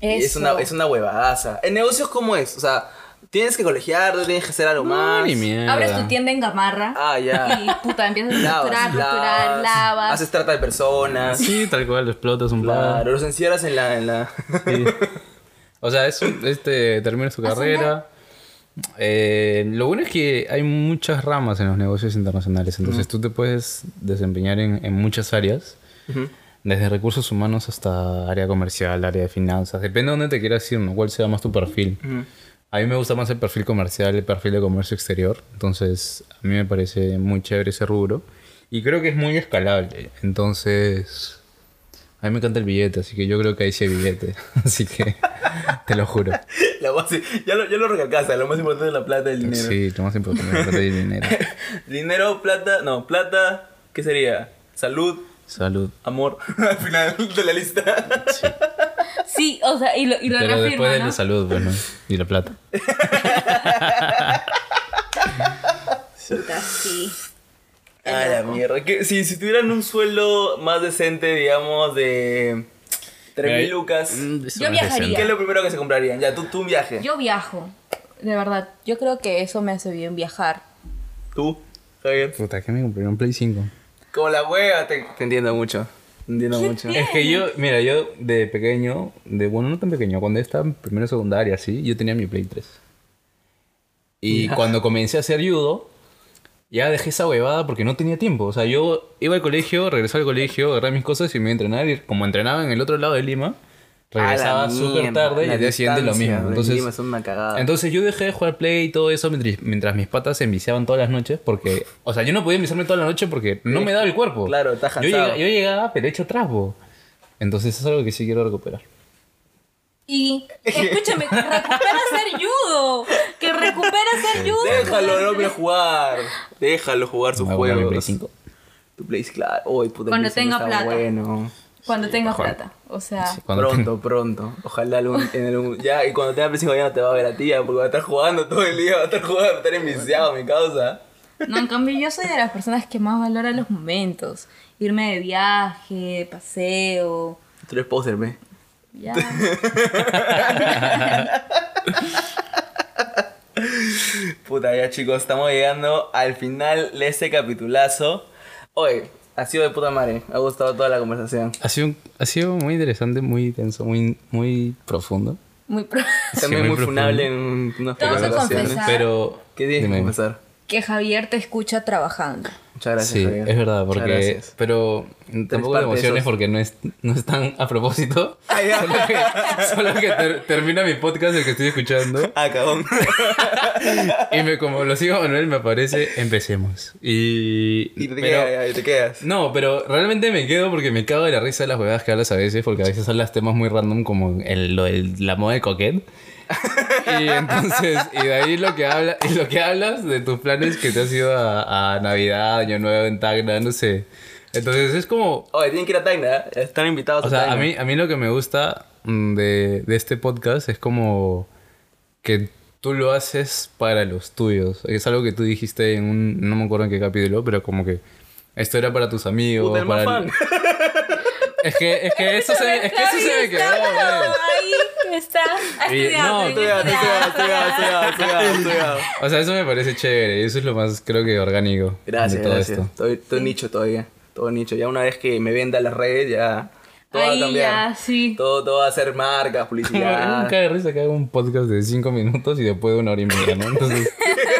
Es una, es una huevadaza. En negocios, ¿cómo es? O sea, tienes que colegiarte, tienes que hacer algo No, más. ni mierda. Abres tu tienda en Gamarra. Ah, ya. Y puta, empiezas a Lavas, facturar, facturar, lavas, lavas. Haces trata de personas. Sí, tal cual, explotas un par. Claro, los encierras en la... En la... Sí. O sea, es un- este termina su carrera. Eh, lo bueno es que hay muchas ramas en los negocios internacionales, entonces tú te puedes desempeñar en, en muchas áreas, Ujú. desde recursos humanos hasta área comercial, área de finanzas, depende de dónde te quieras ir, ¿no? cuál sea más tu perfil. A mí me gusta más el perfil comercial, el perfil de comercio exterior, entonces a mí me parece muy chévere ese rubro y creo que es muy escalable, entonces a mí me encanta el billete, así que yo creo que ahí sí hay billete, así que te lo juro. La base, ya lo, ya lo recalcaste, lo más importante es la plata y el dinero. Sí, lo más importante es la plata y el dinero. dinero, plata, no, plata, ¿qué sería? Salud, Salud. amor, al final de la lista. Sí, o sea, y lo, y lo Pero reafirma, después de ¿no? la salud, pues, ¿no? Y la plata. Puta, sí. A la mierda. Que, si, si tuvieran un sueldo más decente, digamos, de 3 mil lucas, Mm, Yo viajaría. ¿qué es lo primero que se comprarían? Ya, tú, tú un viaje. Yo viajo. De verdad, yo creo que eso me hace bien viajar. Tú, Javier. Puta, ¿qué me compré? Un Play 5. Como la hueva, te, te entiendo mucho. Te entiendo mucho. Es que yo, mira, yo de pequeño, de bueno, no tan pequeño, cuando estaba en primero secundaria, así, yo tenía mi Play 3. Y cuando comencé a hacer judo, ya dejé esa huevada porque no tenía tiempo. O sea, yo iba al colegio, regresaba al colegio, agarré mis cosas y me iba a entrenar. Y como entrenaba en el otro lado de Lima, regresaba súper tarde y al día siguiente lo mismo. Entonces, es una cagada. entonces yo dejé de jugar play y todo eso mientras, mientras mis patas se enviciaban todas las noches porque, o sea, yo no podía enviciarme toda la noche porque no me daba el cuerpo. Claro, estás yo cansado. llegaba, yo llegaba pero hecho trasbo. Entonces es algo que sí quiero recuperar. Y escúchame, que recupera ser judo. Que recupera ser judo. Déjalo al hombre jugar. Déjalo jugar sus juegos. Play 5. Tu Play, claro. Puta, Cuando tenga plata. Bueno. Cuando tenga Juan. plata. O sea, pronto, pronto. Ojalá algún, en algún- ya, y cuando tenga 5 ya no te va a ver a ti, ya, porque va a estar jugando todo el día, va a estar jugando, va a estar enviciado, mi causa. no, en cambio yo soy de las personas que más valora los momentos. Irme de viaje, de paseo. Tú eres poser, ve. Ya. Puta, ya chicos, estamos llegando al final de este capitulazo. Oye, ha sido de puta madre, me ha gustado toda la conversación. Ha sido, un- ha sido muy interesante, muy tenso, muy, muy profundo. Muy pro. También muy muy profundo. funable en unas. Pero. ¿Qué tienes que confesar? Que Javier te escucha trabajando. Muchas gracias, sí, Javier. es verdad, porque. Pero tampoco te emociones esos. porque no es, no es tan a propósito. Ah, ya. Solo que, solo que ter- termina mi podcast, el que estoy escuchando. Ah, cagón. Y me, como lo sigo Manuel, me aparece, empecemos. Y. y te pero- quedas, y te quedas. No, pero realmente me quedo porque me cago de la risa de las huevadas que hablas a veces, porque a veces hablas temas muy random como el, lo del- la moda de coquet. Y entonces, y de ahí lo que habla, y lo que hablas de tus planes que te has ido a, a Navidad, Año Nuevo en Tacna, no sé. Entonces es como. Oye, tienen que ir a Tacna, ¿eh? están invitados O sea, a Tacna. mí, a mí lo que me gusta mm, de, de este podcast es como que tú lo haces para los tuyos. Es algo que tú dijiste en un. No me acuerdo en qué capítulo, pero como que esto era para tus amigos. Puta, el más para fan. Es que, es que eso se, es que eso se me quedó, güey. Ahí está. Ha estudiado, Estudiado. O sea, eso me parece chévere. Y eso es lo más, creo que orgánico Gracias, de todo gracias. esto. Estoy, estoy nicho todavía. Todo nicho. Ya una vez que me venda las redes, ya. Todo va a Ahí cambiar. ya, sí. Todo, todo va a ser marcas, publicidad. Nunca de risa que haga un podcast de 5 minutos y después de una hora y media, ¿no? Entonces,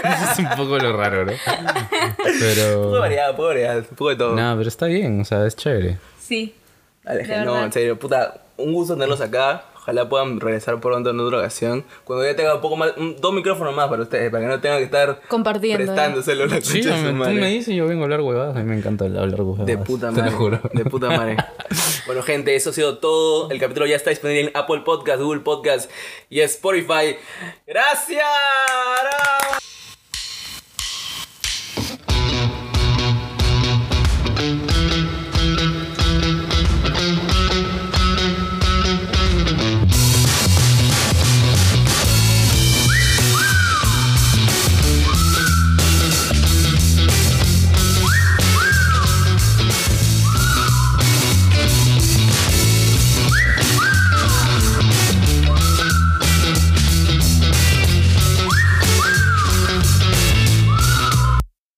eso es un poco lo raro, ¿no? Un poco Pero. variado, un poco variado. Poco de todo. No, pero está bien, o sea, es chévere. Sí. Dale, De no, en serio, puta, un gusto tenerlos acá. Ojalá puedan regresar pronto en otra ocasión. Cuando ya tenga un poco más, un- dos micrófonos más para ustedes, para que no tengan que estar Compartiendo, ¿eh? prestándoselo la Sí, concha de su tú madre. me dices y yo vengo a hablar huevadas. A mí me encanta hablar huevadas. De puta Te madre. lo juro. De puta madre. bueno, gente, eso ha sido todo. El capítulo ya está disponible en Apple Podcast, Google Podcast y Spotify. ¡Gracias!